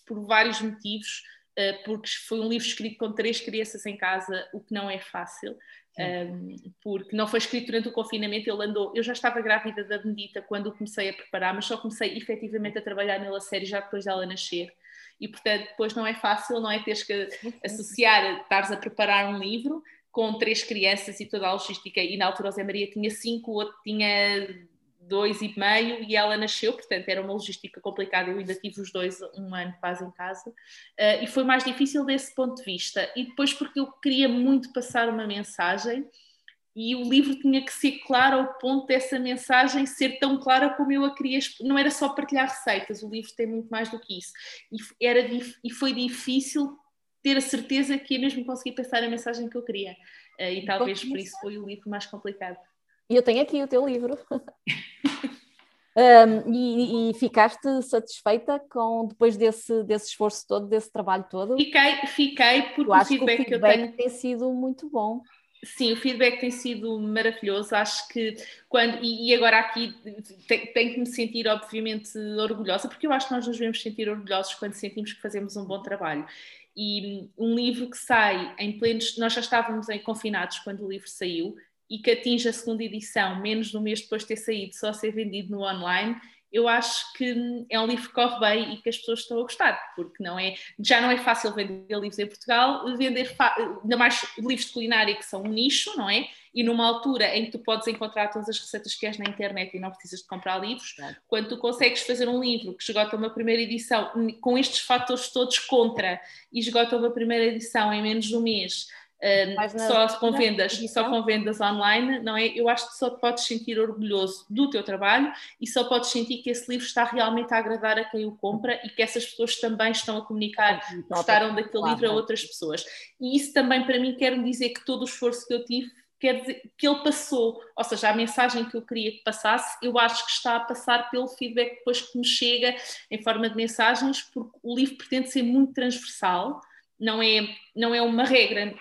por vários motivos. Uh, porque foi um livro escrito com três crianças em casa, o que não é fácil. Um, porque não foi escrito durante o confinamento, ele andou. Eu já estava grávida da Benedita quando comecei a preparar, mas só comecei efetivamente a trabalhar nela série já depois dela nascer e portanto depois não é fácil, não é? Teres que associar, estares a preparar um livro com três crianças e toda a logística, e na altura o Zé Maria tinha cinco, o outro tinha dois e meio e ela nasceu, portanto era uma logística complicada, eu ainda tive os dois um ano quase em casa, uh, e foi mais difícil desse ponto de vista, e depois porque eu queria muito passar uma mensagem, e o livro tinha que ser claro ao ponto dessa mensagem ser tão clara como eu a queria. Não era só partilhar receitas, o livro tem muito mais do que isso. E, era, e foi difícil ter a certeza que ia mesmo conseguir passar a mensagem que eu queria. Eh, e talvez por isso foi o livro mais complicado. E eu tenho aqui o teu livro. um, e, e, ficaste satisfeita com depois desse, desse esforço todo, desse trabalho todo? Fiquei, fiquei porque o feedback, que, o feedback que eu tenho tem sido muito bom. Sim, o feedback tem sido maravilhoso. Acho que quando, e, agora aqui tenho que me sentir, obviamente, orgulhosa, porque eu acho que nós nos devemos sentir orgulhosos quando sentimos que fazemos um bom trabalho. E um livro que sai em plenos. Nós já estávamos em confinados quando o livro saiu e que atinge a segunda edição, menos de um mês depois de ter saído, só ser vendido no online eu acho que é um livro que corre bem e que as pessoas estão a gostar, porque não é, já não é fácil vender livros em Portugal, vender ainda mais livros de culinária que são um nicho, não é? E numa altura em que tu podes encontrar todas as receitas que queres na internet e não precisas de comprar livros, quando tu consegues fazer um livro que esgota uma primeira edição com estes fatores todos contra e esgota uma primeira edição em menos de um mês, Uh, só com vendas e só com vendas online, não é? Eu acho que só podes sentir orgulhoso do teu trabalho e só podes sentir que esse livro está realmente a agradar a quem o compra e que essas pessoas também estão a comunicar, gostaram daquele livro a outras pessoas. E isso também para mim quer dizer que todo o esforço que eu tive quer dizer que ele passou, ou seja, a mensagem que eu queria que passasse, eu acho que está a passar pelo feedback depois que me chega em forma de mensagens, porque o livro pretende ser muito transversal não é, não é uma regra,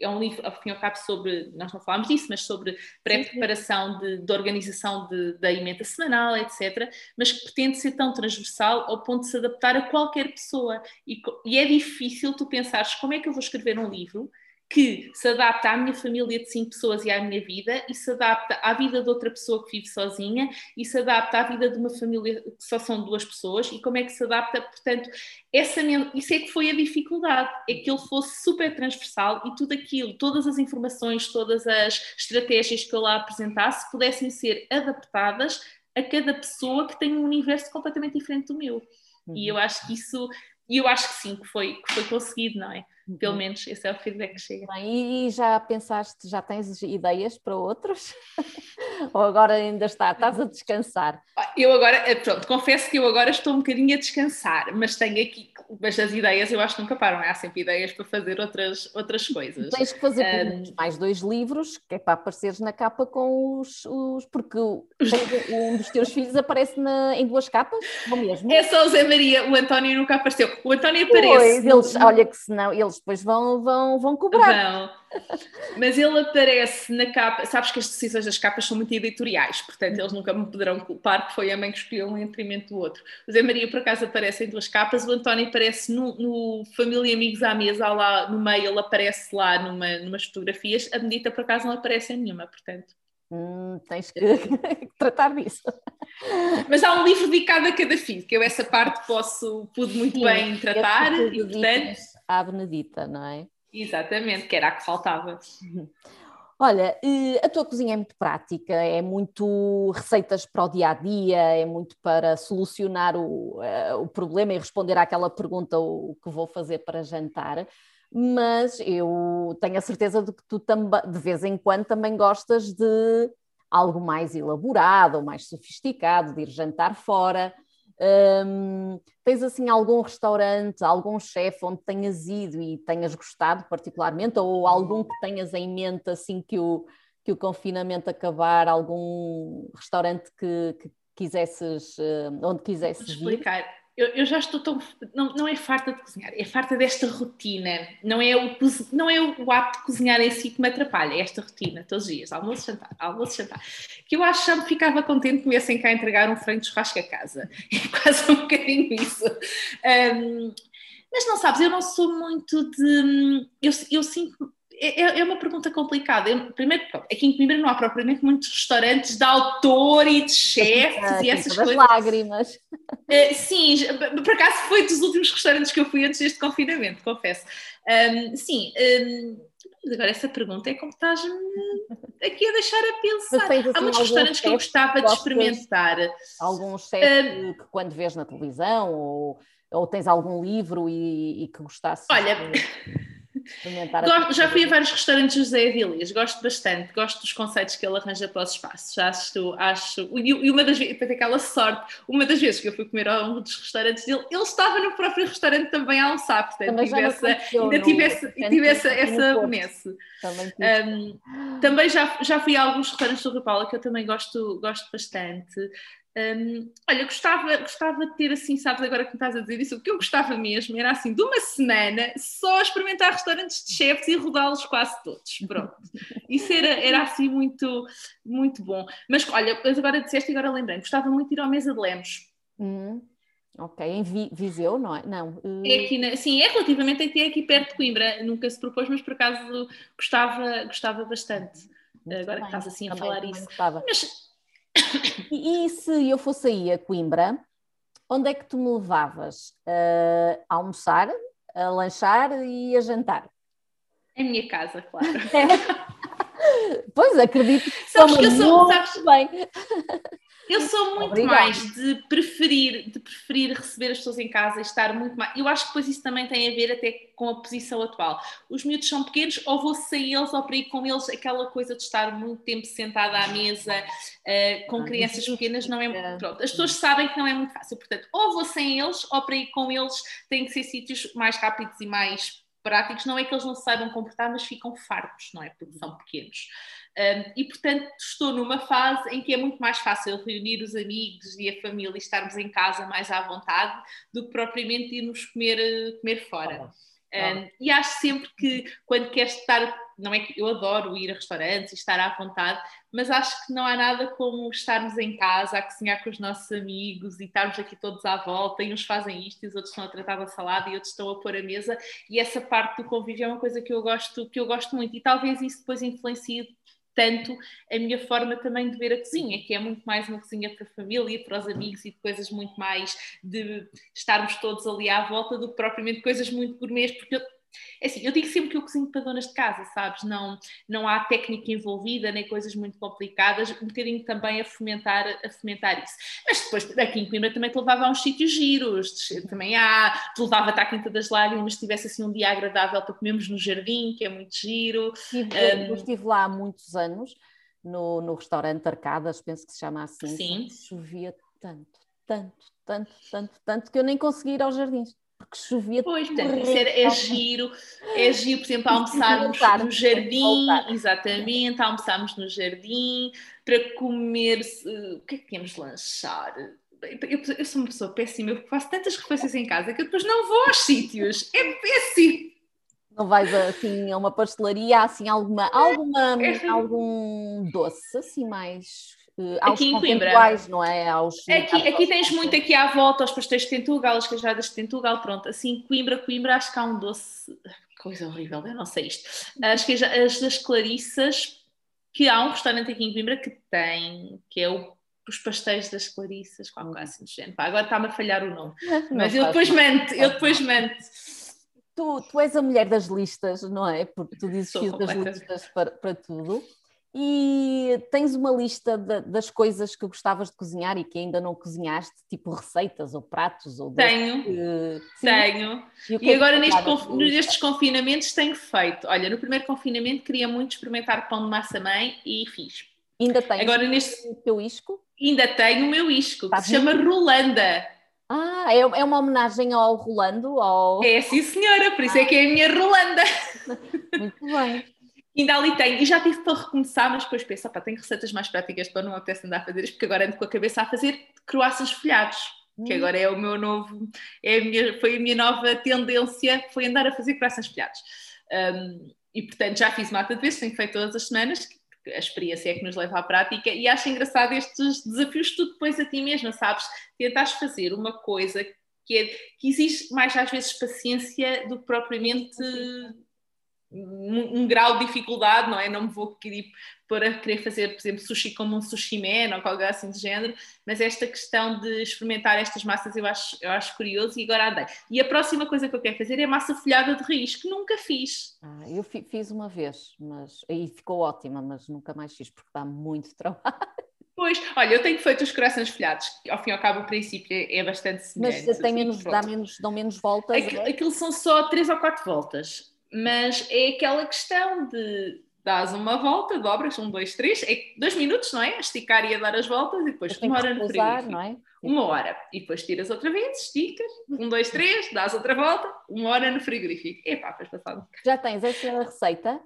é um livro, ao fim e ao cabo, sobre, nós não falámos disso, mas sobre pré-preparação de, de, organização de, da emenda semanal, etc., mas que pretende ser tão transversal ao ponto de se adaptar a qualquer pessoa. E, e é difícil tu pensares como é que eu vou escrever um livro que se adapta à minha família de cinco pessoas e à minha vida, e se adapta à vida de outra pessoa que vive sozinha, e se adapta à vida de uma família que só são duas pessoas, e como é que se adapta, portanto, essa, isso é que foi a dificuldade, é que ele fosse super transversal e tudo aquilo, todas as informações, todas as estratégias que eu lá apresentasse pudessem ser adaptadas a cada pessoa que tem um universo completamente diferente do meu. Uhum. E eu acho que isso, e eu acho que sim, que foi, que foi conseguido, não é? Pelo uhum. menos esse é o feedback que chega. E já pensaste, já tens ideias para outros? Ou agora ainda está, estás a descansar? Eu agora, eh, pronto, confesso que eu agora estou um bocadinho a descansar, mas tenho aqui, mas as ideias eu acho que nunca param, há sempre ideias para fazer outras, outras coisas. Tens que fazer um, mais dois livros, que é para apareceres na capa com os, os porque um dos teus filhos aparece na, em duas capas, ou mesmo? É só o Zé Maria, o António nunca apareceu. O António aparece. Pois, eles, olha que senão, eles depois vão, vão, vão cobrar. Vão. Mas ele aparece na capa, sabes que as decisões das capas são muito editoriais, portanto eles nunca me poderão culpar que foi a mãe que escolheu um em detrimento do outro. O Zé Maria por acaso aparece em duas capas, o António aparece no, no Família e Amigos à Mesa, lá no meio ele aparece lá numa, numas fotografias, a Benedita por acaso não aparece em nenhuma, portanto. Hum, tens que tratar disso. Mas há um livro dedicado a cada filho, que eu essa parte posso, pude muito Sim, bem tratar e portanto... À Benedita, não é? Exatamente, que era a que faltava. Olha, a tua cozinha é muito prática, é muito receitas para o dia a dia, é muito para solucionar o, eh, o problema e responder àquela pergunta o que vou fazer para jantar. mas eu tenho a certeza de que tu também, de vez em quando, também gostas de algo mais elaborado ou mais sofisticado, de ir jantar fora. Um, tens assim algum restaurante, algum chefe onde tenhas ido e tenhas gostado particularmente, ou algum que tenhas em mente assim que o, que o confinamento acabar, algum restaurante que, que quisesses, onde quisesses Vou explicar. Ir? Eu, eu, já estou tão. Não, não é farta de cozinhar, é farta desta rotina. Não é, o, não é o ato de cozinhar em si que me atrapalha, é esta rotina, todos os dias, almoço, jantar, almoço, jantar. Que eu acho que ficava contente que viessem cá entregar um frango de churrasco a casa. É quase um bocadinho isso. Um, mas não sabes, eu não sou muito de. Eu, eu sinto é, é, é uma pergunta complicada. Eu, primeiro, aqui em Coimbra não há propriamente muitos restaurantes de autor e de chefes ah, e essas coisas. lágrimas. Uh, sim, por acaso foi dos últimos restaurantes que eu fui antes deste confinamento, confesso. Um, sim, um, agora essa pergunta é como estás aqui a deixar a pensar. Tens, assim, há muitos restaurantes que eu gostava de experimentar. Alguns chefes um, que quando vês na televisão ou, ou tens algum livro e, e que gostasses. Olha. De Gosto, já fui a vários restaurantes de José Avilés, gosto bastante, gosto dos conceitos que ele arranja para os espaços. Acho, acho, e uma das vezes, para ter aquela sorte, uma das vezes que eu fui comer a um dos restaurantes dele, ele estava no próprio restaurante também a almoçar, portanto, também tive essa, ainda tive essa, tive essa, essa benesse. Também, um, também já, já fui a alguns restaurantes do Rio Paulo que eu também gosto, gosto bastante. Um, olha, gostava, gostava de ter assim, sabes, agora que me estás a dizer isso, o que eu gostava mesmo era assim, de uma semana só experimentar restaurantes de chefes e rodá-los quase todos. Pronto. Isso era, era assim muito, muito bom. Mas olha, agora disseste e agora lembrei, gostava muito de ir ao Mesa de Lemos. Uhum. Ok, em Viseu, não é? Não. Uh... É aqui na, sim, é relativamente até aqui perto de Coimbra. Nunca se propôs, mas por acaso gostava, gostava bastante. Muito agora bem. que estás assim a falar isso. Gostava. Mas e, e, se eu fosse aí a Coimbra, onde é que tu me levavas? Uh, a almoçar, a lanchar e a jantar? Em minha casa, claro. É. Pois, acredito que sabes que eu sou, sabes, bem. Eu sou muito Obrigada. mais de preferir, de preferir receber as pessoas em casa e estar muito mais. Eu acho que depois isso também tem a ver até com a posição atual. Os miúdos são pequenos, ou vou sem eles ou para ir com eles, aquela coisa de estar muito tempo sentada à mesa uh, com ah, crianças pequenas não é. Pronto, as pessoas sabem que não é muito fácil. Portanto, ou vou sem eles, ou para ir com eles tem que ser sítios mais rápidos e mais práticos. Não é que eles não se saibam comportar, mas ficam fartos, não é? Porque são pequenos. Um, e, portanto, estou numa fase em que é muito mais fácil reunir os amigos e a família e estarmos em casa mais à vontade do que propriamente irmos comer, eh, comer fora. Um, e acho sempre que quando queres estar, não é que eu adoro ir a restaurantes e estar à vontade, mas acho que não há nada como estarmos em casa a cozinhar com os nossos amigos e estarmos aqui todos à volta e uns fazem isto e os outros estão a tratar da salada e outros estão a pôr a mesa. E essa parte do convívio é uma coisa que eu gosto, que eu gosto muito. E talvez isso depois influencie tanto a minha forma também de ver a cozinha, que é muito mais uma cozinha para a família, para os amigos e de coisas muito mais de estarmos todos ali à volta do que propriamente coisas muito gourmets, porque eu é assim, eu digo sempre que eu cozinho para donas de casa, sabes? Não, não há técnica envolvida, nem coisas muito complicadas, um bocadinho também a fomentar, a fomentar isso. Mas depois, aqui em Coimbra também te levava a uns sítios giros, também há, te levava-te à Quinta das Lágrimas, se tivesse assim um dia agradável para comermos no jardim, que é muito giro. Estive, um, eu estive lá há muitos anos, no, no restaurante Arcadas, penso que se chama assim, Sim. chovia tanto, tanto, tanto, tanto, tanto, que eu nem conseguia ir aos jardins porque chovia Pois, portanto, isso é, é giro, é giro, por exemplo, almoçarmos no jardim, exatamente, almoçarmos no jardim, para comer, o que é que tínhamos de lanchar? Eu, eu, sou uma pessoa péssima, eu faço tantas refeições em casa que eu depois não vou aos sítios, é péssimo. Não vais assim a uma pastelaria, assim alguma, alguma, é, é, algum doce assim mais aos aqui em Coimbra. não é? Aos, aqui, aqui tens muito aqui à volta, aos pastéis de Tentugal, as queijadas de Tentugal, pronto, assim, Coimbra, Coimbra, acho que há um doce, coisa horrível, eu não sei isto, as, queija, as das Clarissas, que há um restaurante aqui em Coimbra que tem, que é o os pastéis das Clarissas, qualquer coisa assim do género. agora está-me a falhar o nome. Mas eu depois mento, eu depois mento. Tu, tu és a mulher das listas, não é? Porque tu dizes que das listas para, para tudo. E tens uma lista de, das coisas que gostavas de cozinhar e que ainda não cozinhaste, tipo receitas ou pratos? Ou tenho, tenho. E, e é agora neste conf... nestes confinamentos tenho feito. Olha, no primeiro confinamento queria muito experimentar pão de massa-mãe e fiz. Ainda tens agora, neste... o teu isco? Ainda tenho o meu isco, que se chama Rolanda. Ah, é, é uma homenagem ao Rolando? Ao... É, sim senhora, por isso ah. é que é a minha Rolanda. Muito bem. Ainda ali tenho, e já tive para recomeçar, mas depois penso, opa, tenho receitas mais práticas para não apetece andar a fazer isto, porque agora ando com a cabeça a fazer croissants folhados, hum. que agora é o meu novo, é a minha, foi a minha nova tendência, foi andar a fazer croissants folhados. Um, e portanto já fiz mata de vezes, tenho feito todas as semanas, porque a experiência é que nos leva à prática, e acho engraçado estes desafios tu depois a ti mesma, sabes? Tentares fazer uma coisa que, é, que exige mais às vezes paciência do que propriamente um, um, grau de dificuldade, não é? Não me vou querer para querer fazer, por exemplo, sushi como um sushi man ou qualquer assim de género, mas esta questão de experimentar estas massas eu acho, eu acho curioso e agora andei. E a próxima coisa que eu quero fazer é massa folhada de raiz, que nunca fiz. Ah, eu fiz uma vez, mas aí ficou ótima, mas nunca mais fiz porque dá muito trabalho. Pois, olha, eu tenho feito os corações folhados, que ao fim e ao cabo o princípio é, é bastante semelhante. Mas tem menos, dá menos, dão menos voltas? Aquilo, é? aquilo são só três ou quatro voltas mas é aquela questão de dás uma volta, dobras, um, dois, três, é dois minutos, não é? Esticar e a dar as voltas e depois uma hora no frigorífico. Não é? Uma hora. E depois tiras outra vez, esticas, um, dois, três, dás outra volta, uma hora no frigorífico. Epá, faz passado. Já tens essa receita?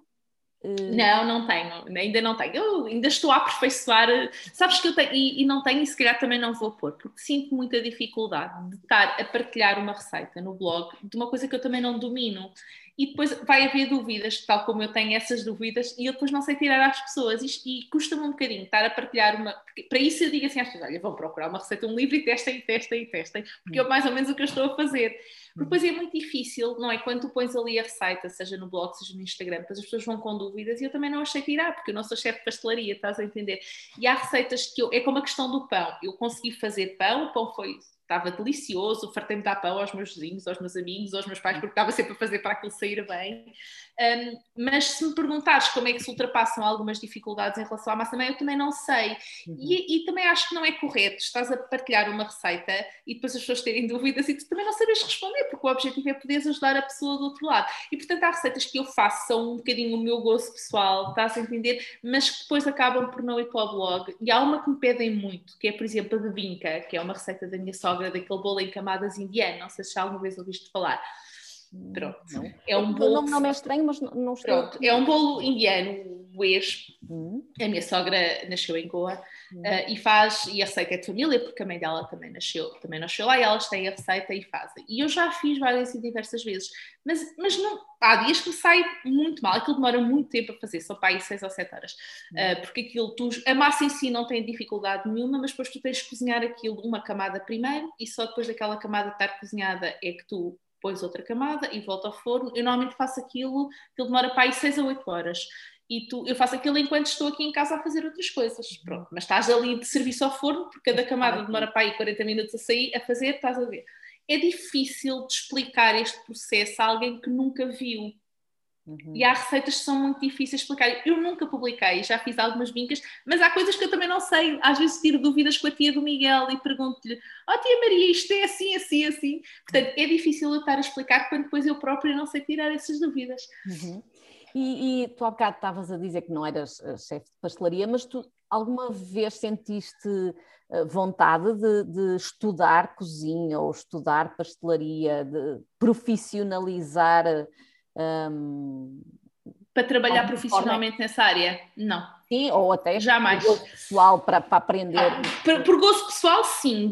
Não, não tenho, ainda não tenho. Eu ainda estou a aperfeiçoar. Sabes que eu tenho, e, e, não tenho, e se calhar também não vou pôr, porque sinto muita dificuldade de estar a partilhar uma receita no blog de uma coisa que eu também não domino e depois vai haver dúvidas, tal como eu tenho essas dúvidas, e eu depois não sei tirar às pessoas, e, e custa-me um bocadinho estar a partilhar uma. Para isso eu digo assim às pessoas: olha, vão procurar uma receita, um livro e testem, testem, testem, porque é mais ou menos o que eu estou a fazer. Porque depois é muito difícil, não é? Quando tu pões ali a receita, seja no blog, seja no Instagram, depois as pessoas vão com dúvidas e eu também não achei tirar, porque eu não sou chefe de pastelaria, estás a entender? E há receitas que eu. É como a questão do pão. Eu consegui fazer pão, o pão foi estava delicioso, fartei-me dar pão aos meus vizinhos, aos meus amigos, aos meus pais, porque estava sempre a fazer para aquilo sair bem. Um, mas se me perguntares como é que se ultrapassam algumas dificuldades em relação à massa mãe, eu também não sei. Uhum. E, e, também acho que não é correto. Estás a partilhar uma receita e depois as pessoas terem dúvidas e tu também não sabes responder, porque o objetivo é poderes ajudar a pessoa do outro lado. E portanto há receitas que eu faço, são um bocadinho o meu gosto pessoal, estás a entender, mas que depois acabam por não ir para o blog. E há uma que me pedem muito, que é por exemplo a bebinca, que é uma receita da minha sogra, daquele bolo em camadas indiano, não sei se já alguma vez ouviste falar. Pronto. Não. É um bolo. O nome é estranho, mas não estou. Pronto. É um bolo indiano, o ex. Hum. A minha sogra nasceu em Goa hum. uh, e faz, e a receita é de família, porque a mãe dela também nasceu, também nasceu lá e elas têm a receita e fazem. E eu já fiz várias e diversas vezes, mas, mas não, há dias que me sai muito mal, aquilo demora muito tempo a fazer, só para aí 6 ou 7 horas, uh, porque aquilo, tu, a massa em si não tem dificuldade nenhuma, mas depois tu tens que cozinhar aquilo uma camada primeiro e só depois daquela camada estar cozinhada é que tu pões outra camada e volta ao forno. Eu normalmente faço aquilo, aquilo demora para aí 6 a 8 horas. E tu, eu faço aquilo enquanto estou aqui em casa a fazer outras coisas. Pronto, mas estás ali de serviço ao forno, porque cada camada demora para aí 40 minutos a sair, a fazer, estás a ver. É difícil de explicar este processo a alguém que nunca viu. Uhum. E há receitas que são muito difíceis de explicar. Eu nunca publiquei, já fiz algumas vincas, mas há coisas que eu também não sei. Às vezes tiro dúvidas com a tia do Miguel e pergunto-lhe: Oh, tia Maria, isto é assim, assim, assim. Portanto, é difícil eu estar a explicar quando depois eu própria não sei tirar essas dúvidas. Uhum. E, e, tu há bocado estavas a dizer que não eras eh, chefe de pastelaria, mas tu alguma vez sentiste eh, vontade de, de estudar cozinha ou estudar pastelaria, de profissionalizar? Um, para trabalhar profissionalmente forma. nessa área? Não. Sim, ou até jamais. Por gosto pessoal para, para aprender. Ah, por, por, gosto pessoal, sim.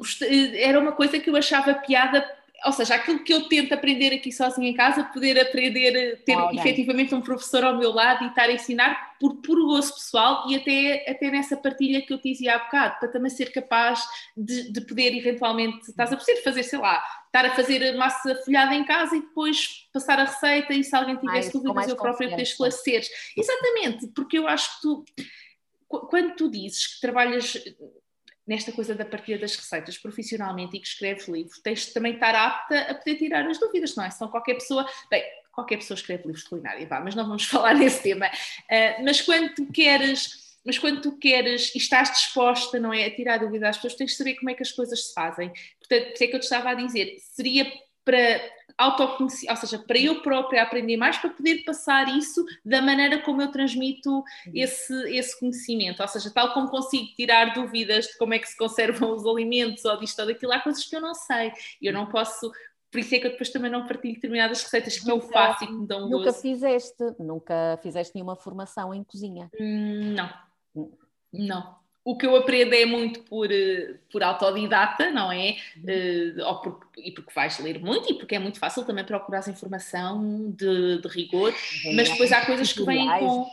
Era uma coisa que eu achava piada ou seja, aquilo que eu tento aprender aqui sozinha em casa, poder aprender, ter oh, efetivamente um professor ao meu lado e estar a ensinar por puro gosto pessoal e até, até nessa partilha que eu te dizia há bocado, para também ser capaz de, de poder eventualmente, estás a poder fazer, sei lá, estar a fazer massa folhada em casa e depois passar a receita e se alguém tivesse dúvidas eu próprio poder esclarecer. Exatamente, porque eu acho que tu, quando tu dizes que trabalhas nesta coisa da partilha das receitas profissionalmente e que escreves livros, tens de também estar apta a poder tirar as dúvidas, não é? Senão qualquer pessoa, bem, qualquer pessoa escreve livros de culinária, vá, mas não vamos falar nesse tema. Uh, mas quando tu queres mas quando tu queres e estás disposta, não é, a tirar dúvida às pessoas, tens de saber como é que as coisas se fazem. Portanto, por isso é que eu te estava a dizer, seria para autoconhecer, ou seja, para eu própria aprender mais, para poder passar isso da maneira como eu transmito uhum. esse, esse conhecimento, ou seja, tal como consigo tirar dúvidas de como é que se conservam os alimentos ou disto ou daquilo, há coisas que eu não sei, eu não posso por isso é que eu depois também não partilho determinadas receitas que nunca, eu faço e que me dão Nunca fizeste, nunca fizeste nenhuma formação em cozinha? Hum, não, hum. não o que eu aprendo é muito por, eh, por autodidata, não é? Uh, ou porque, e porque vais ler muito e porque é muito fácil também procurar informação de, de rigor, mas depois há coisas que vêm com.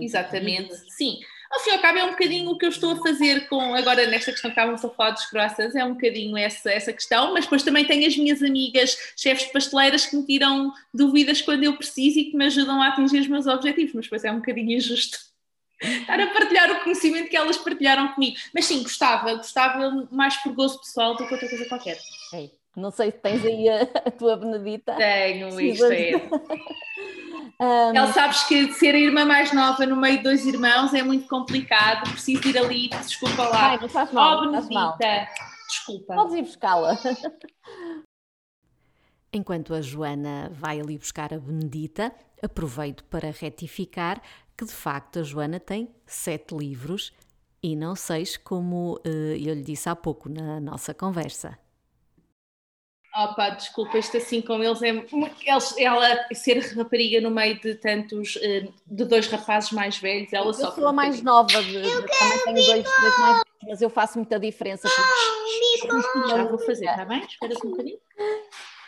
Exatamente, sim. Ao fim e ao cabo é um bocadinho o que eu estou a fazer com, agora nesta questão que estávamos a falar dos croissants, é um bocadinho essa, essa questão, mas depois também tenho as minhas amigas chefes de pasteleiras que me tiram dúvidas quando eu preciso e que me ajudam a atingir os meus objetivos, mas depois é um bocadinho injusto estar a partilhar o conhecimento que elas partilharam comigo. Mas sim, gostava, gostava mais por gozo pessoal do que outra coisa qualquer. Ei, não sei se tens aí a, a tua Benedita. Tenho, isto é. Um... Ela sabes que ser a irmã mais nova no meio de dois irmãos é muito complicado, preciso ir ali, desculpa lá. Ai, não faz mal, oh, Benedita, mal. desculpa. Podes ir buscá-la. Enquanto a Joana vai ali buscar a Benedita, aproveito para retificar que de facto a Joana tem sete livros e não seis, como uh, eu lhe disse há pouco na nossa conversa. Opa, desculpa, isto assim com eles é eles, ela ser rapariga no meio de tantos, uh, de dois rapazes mais velhos, ela eu só. Eu sou a mais nova, de, de, também tenho dois, dois mais velhos, mas eu faço muita diferença. Porque... Já vou fazer, está bem? Espera um bocadinho.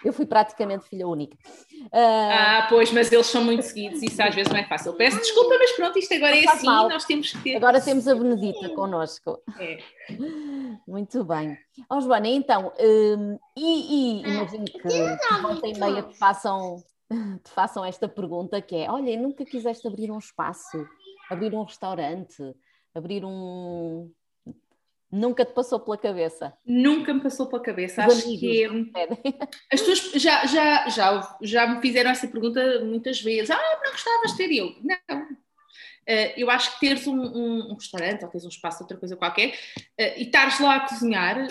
Eu fui praticamente filha única. Uh... Ah, pois, mas eles são muito seguidos, isso às vezes não é fácil. Peço desculpa, mas pronto, isto agora é assim, mal. nós temos que ter. Agora temos a Benedita connosco. É. Muito bem. Ó oh, Joana, então, um, e, e imagino que volta e meia te façam, te façam esta pergunta que é, olha, nunca quiseste abrir um espaço, abrir um restaurante, abrir um, Nunca te passou pela cabeça? Nunca me passou pela cabeça. Os Acho que as pessoas já, já, já, já me fizeram essa pergunta muitas vezes. Ah, não gostavas de ter eu? Não. Uh, eu acho que teres um, um, um, restaurante ou teres um espaço, outra coisa qualquer, uh, e estares lá a cozinhar,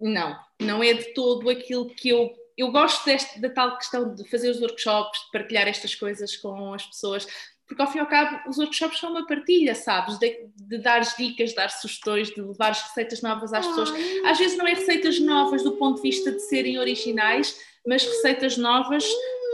não, não é de todo aquilo que eu. Eu gosto deste, da tal questão de fazer os workshops, de partilhar estas coisas com as pessoas, porque ao fim e ao cabo os workshops são uma partilha, sabes? De, de dar dicas, dar sugestões, de levar receitas novas às pessoas. Às vezes não é receitas novas do ponto de vista de serem originais, mas receitas novas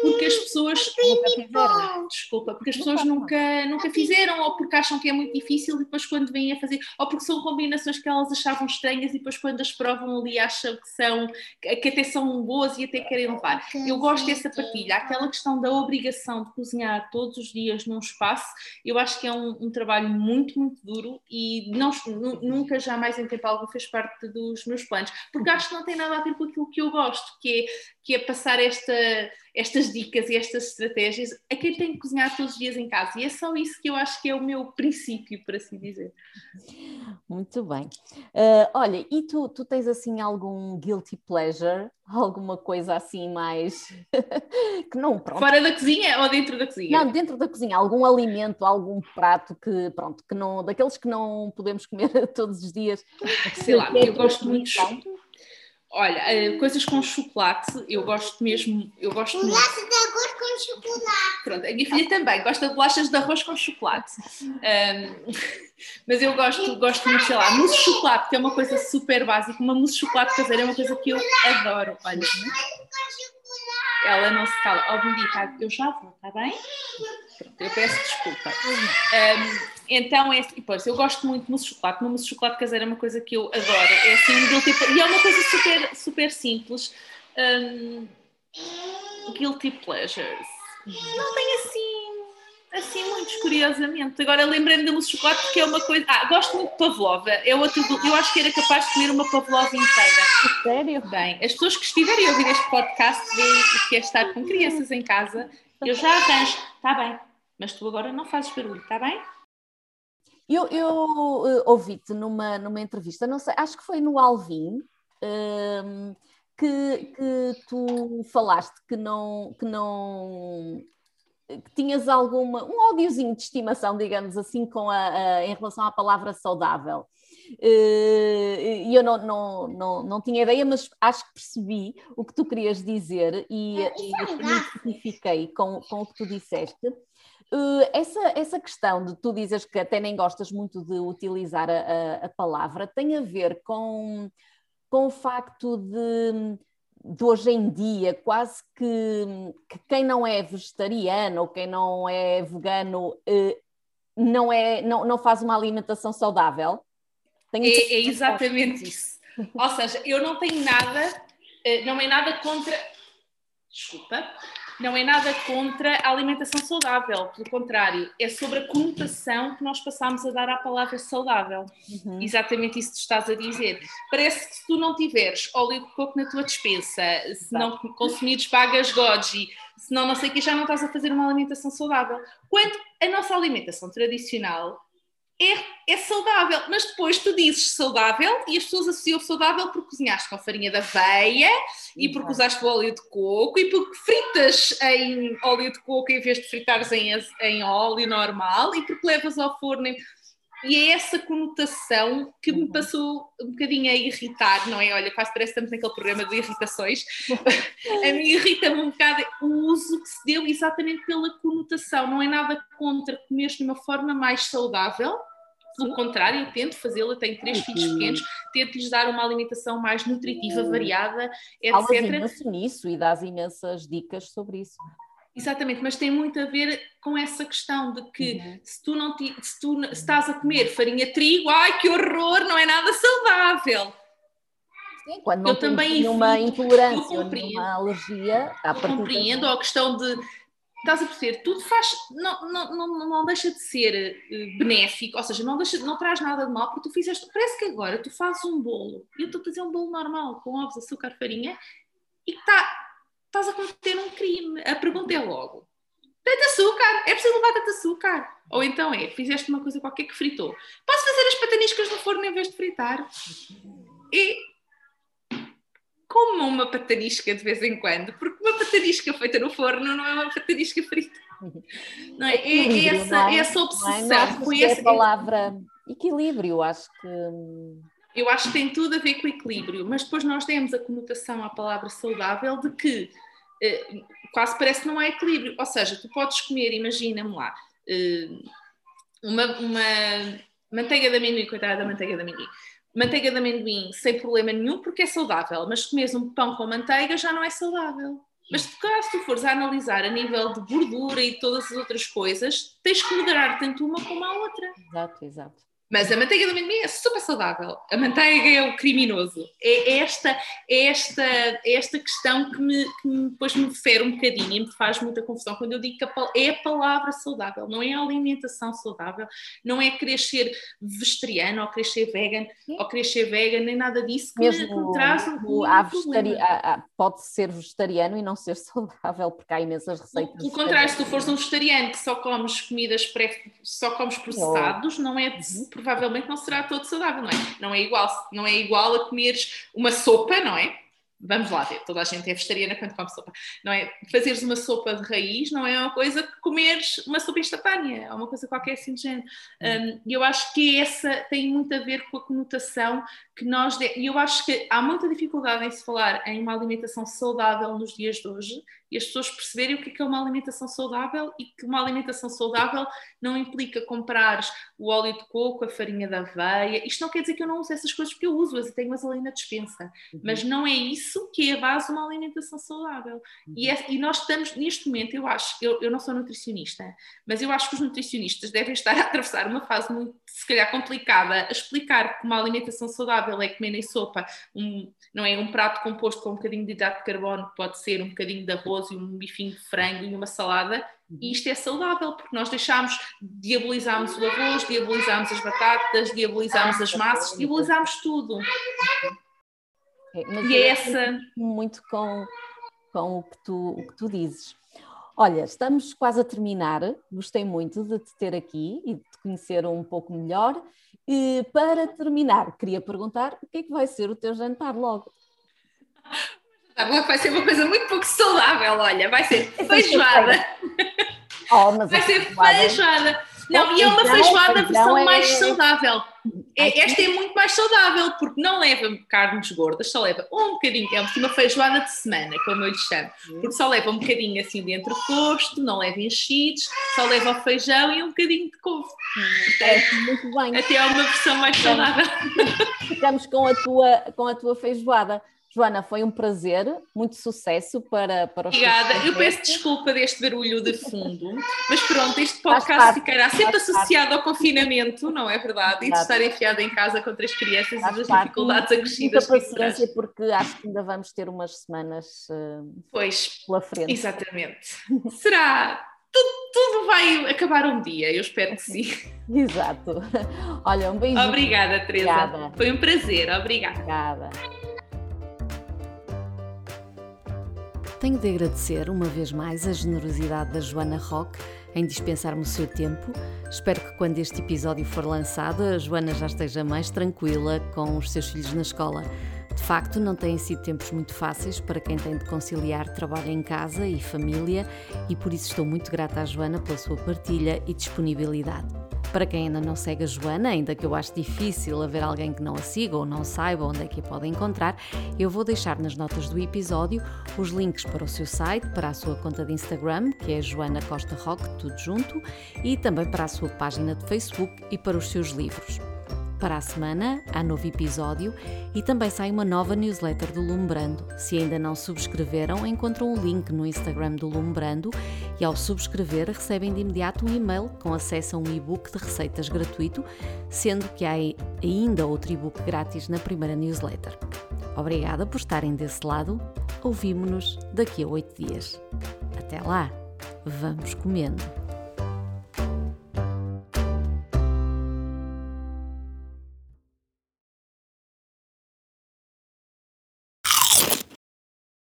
porque as pessoas nunca fizeram. Desculpa, porque as pessoas nunca, nunca fizeram, ou porque acham que é muito difícil e depois quando vêm a fazer, ou porque são combinações que elas achavam estranhas e depois quando as provam ali acham que são, que até são boas e até querem levar. Eu gosto dessa partilha, aquela questão da obrigação de cozinhar todos os dias num espaço, eu acho que é um, um trabalho muito, muito duro e não, nunca, jamais em tempo algum fez parte dos meus planos, porque acho que não tem nada a ver com aquilo que eu gosto, que é, que é passar esta estas dicas e estas estratégias a quem tem que cozinhar todos os dias em casa. E é só isso que eu acho que é o meu princípio, por assim dizer. Muito bem. Uh, olha, e tu, tu tens assim algum guilty pleasure? Alguma coisa assim mais que não, pronto. Fora da cozinha ou dentro da cozinha? Não, dentro da cozinha, algum alimento, algum prato que, pronto, que não, daqueles que não podemos comer todos os dias. Sei lá, eu gosto muito. Olha, uh, coisas com chocolate, eu gosto mesmo. Eu gosto Bolachas muito. de arroz com chocolate. Pronto, a minha filha também gosta de bolachas de arroz com chocolate. Um, mas eu gosto, gosto muito, sei lá, mousse de chocolate, que é uma coisa super básica. Uma mousse de chocolate caseira é uma coisa que eu adoro. Olha, ela não se cala. Ó, oh, Benedita, eu já vou, está bem? Eu peço desculpa. Um, então, é, e pois, eu gosto muito de mousse de chocolate. Uma mousse de chocolate caseira é uma coisa que eu adoro. É assim, tipo, e é uma coisa super, super simples. Um, guilty pleasures. Não tem assim, assim muitos, curiosamente. Agora lembrei-me da mousse de chocolate porque é uma coisa. Ah, gosto muito de pavlova. É outro, eu acho que era capaz de comer uma pavlova inteira. Sério? Bem, as pessoas que estiverem a ouvir este podcast veem que é estar com crianças em casa. Eu já arranjo. Está bem. Mas tu agora não fazes barulho, está bem? Eu, eu uh, ouvi-te numa, numa entrevista, não sei, acho que foi no Alvin, um, que, que tu falaste que não, que não que tinhas alguma, um ódiozinho de estimação, digamos assim, com a, a, em relação à palavra saudável. Eh, e eu não, não, não, não tinha ideia, mas acho que percebi o que tu querias dizer e, É, e identifiquei com, com o que tu disseste. Eh, Essa, essa questão de tu dizes que até nem gostas muito de utilizar a, a- a palavra tem a ver com, com o facto de, de hoje em dia quase que, que quem não é vegetariano ou quem não é vegano eh, não, é, não, não faz uma alimentação saudável. Tenho É, é exatamente isso. Ou seja, eu não tenho nada, eh, não é nada contra. Desculpa. Não é nada contra a alimentação saudável, pelo contrário, é sobre a conotação que nós passamos a dar à palavra saudável. Uhum. Exatamente isso que tu estás a dizer. Parece que se tu não tiveres óleo de coco na tua despensa, se não consumires bagas goji, se não não sei o que, já não estás a fazer uma alimentação saudável. Quando a nossa alimentação tradicional é, é saudável, mas depois tu dizes saudável e as pessoas associam saudável porque cozinhaste com farinha de aveia e porque Exato. usaste o óleo de coco e porque fritas em óleo de coco em vez de fritares em, em óleo normal e porque levas ao forno. em- E é essa conotação que me Uhum. passou um bocadinho a irritar, não é? Olha, quase parece que estamos naquele programa de irritações. a mim irrita-me um bocado o uso que se deu exatamente pela conotação. Não é nada contra comer de uma forma mais saudável, pelo contrário, eu tento fazê-la. Tenho três E- filhos pequenos, tento-lhes dar uma alimentação mais nutritiva, Sim. variada, Falas etc. imenso nisso e dás imensas dicas sobre isso. Exatamente, mas tem muito a ver com essa questão de que Uhum. se tu não se tu se estás a comer farinha de trigo, ai que horror, não é nada saudável. Sim, quando não Eu também nenhuma intolerância nenhuma alergia, à Eu compreendo ou a questão de estás a perceber, tudo faz, não, não, não, não deixa de ser eh, benéfico, ou seja, não, deixa, não traz nada de mal, porque tu fizeste, parece que agora tu fazes um bolo, e eu estou a fazer um bolo normal, com ovos, açúcar, farinha, e que tá, estás a cometer um crime. A pergunta é logo, tanto açúcar, é preciso levar tanto açúcar? Ou então é, fizeste uma coisa qualquer que fritou. Posso fazer as pataniscas no forno em vez de fritar? E como uma patanisca de vez em quando, porque uma patanisca feita no forno não é uma patanisca frita. Não é? É, é essa, não é? essa é? obsessão Não achas com que é a palavra equilíbrio, acho que hum, Eu acho que tem tudo a ver com equilíbrio, mas depois nós temos a conotação à palavra saudável de que quase parece que não há equilíbrio. Ou seja, tu podes comer, imagina-me lá, eh, uma, uma manteiga de amendoim, coitada da manteiga de amendoim. Manteiga de amendoim sem problema nenhum porque é saudável, mas comes um pão com manteiga já não é saudável. Mas caso tu fores a analisar a nível de gordura e todas as outras coisas, tens que moderar tanto uma como a outra. exato, exato. Mas a manteiga de amendoim é super saudável. A manteiga é o criminoso. É esta, é esta, é esta questão que, me, que me, depois me fere um bocadinho e me faz muita confusão quando eu digo que a é a palavra saudável, não é a alimentação saudável, não é querer ser vegetariano ou querer ser vegan Sim. ou querer ser vegan, nem nada disso que, me, que Mesmo me traz o- há vegetari- há- pode ser vegetariano e não ser saudável, porque há imensas receitas. Pelo contrário, se tu fores um vegetariano que só comes comidas pré, só comes processados, não é. Provavelmente não será todo saudável, não é? Não é igual, não é igual a comeres uma sopa, não é? Vamos lá ver, toda a gente é vegetariana quando come sopa, não é? Fazeres uma sopa de raiz não é uma coisa que comeres uma sopa instantânea, é uma coisa qualquer assim de género. Um, E eu acho que essa tem muito a ver com a conotação que nós. de- E eu acho que há muita dificuldade em se falar em uma alimentação saudável nos dias de hoje e as pessoas perceberem o que é é uma alimentação saudável e que uma alimentação saudável não implica comprares o óleo de coco, a farinha da aveia. Isto não quer dizer que eu não use essas coisas, porque eu uso-as e tenho-as ali na despensa. Uhum. Mas não é isso que é a base de uma alimentação saudável. E, é- e nós estamos, neste momento, eu acho, eu, eu não sou nutricionista, mas eu acho que os nutricionistas devem estar a atravessar uma fase muito, se calhar, complicada, a explicar que uma alimentação saudável é comer em sopa um, não é, um prato composto com um bocadinho de hidrato de carbono, pode ser um bocadinho de arroz e um bifinho de frango e uma salada, e isto é saudável, porque nós deixámos, diabolizamos o arroz, diabolizamos as batatas, diabolizamos as massas, diabolizamos tudo. É, E é essa. muito com, com o, que tu, o que tu dizes. Olha, estamos quase a terminar. Gostei muito de te ter aqui e de te conhecer um pouco melhor. E para terminar, queria perguntar o que é que vai ser o teu jantar logo? Tá bom, vai ser uma coisa muito pouco saudável, olha, vai ser feijoada. Oh, mas Vai ser feijoada- feijoada. Não, e é uma feijoada versão é- mais saudável. É- esta é muito mais saudável, porque não leva carnes gordas, só leva um bocadinho, é uma feijoada de semana, como eu lhe chamo, porque só leva um bocadinho assim de entrecosto, não leva enchidos, só leva o feijão e um bocadinho de couve. Parece muito bem. Até é uma versão mais saudável. Ficamos com a tua, com a tua feijoada. Joana, foi um prazer, muito sucesso para, para os Obrigada. Eu peço desculpa deste barulho de fundo, mas pronto, este podcast parte, ficará sempre faz parte. associado ao confinamento, não é verdade? E de estar enfiada em casa com três crianças Faz e das parte. dificuldades Muita acrescidas traz. paciência, porque acho que ainda vamos ter umas semanas eh, Pois, pela frente. exatamente. Será? Tudo, tudo vai acabar um dia, eu espero que sim. Exato. Olha, um beijinho. Obrigada, Teresa. Obrigada. Foi um prazer, obrigada. Obrigada. Tenho de agradecer uma vez mais a generosidade da Joana Roque em dispensar-me o seu tempo. Espero que quando este episódio for lançado, a Joana já esteja mais tranquila com os seus filhos na escola. De facto, não têm sido tempos muito fáceis para quem tem de conciliar trabalho em casa e família, e por isso estou muito grata à Joana pela sua partilha e disponibilidade. Para quem ainda não segue a Joana, ainda que eu acho difícil haver alguém que não a siga ou não saiba onde é que a pode encontrar, eu vou deixar nas notas do episódio os links para o seu site, para a sua conta de Instagram, que é Joana Costa Rock, tudo junto, e também para a sua página de Facebook e para os seus livros. Para a semana há novo episódio e também sai uma nova newsletter do Lumbrando. Se ainda não subscreveram, encontram o link no Instagram do Lumbrando e ao subscrever recebem de imediato um e-mail com acesso a um e-book de receitas gratuito, sendo que há ainda outro e-book grátis na primeira newsletter. Obrigada por estarem desse lado. Ouvimo-nos daqui a oito dias. Até lá, vamos comendo!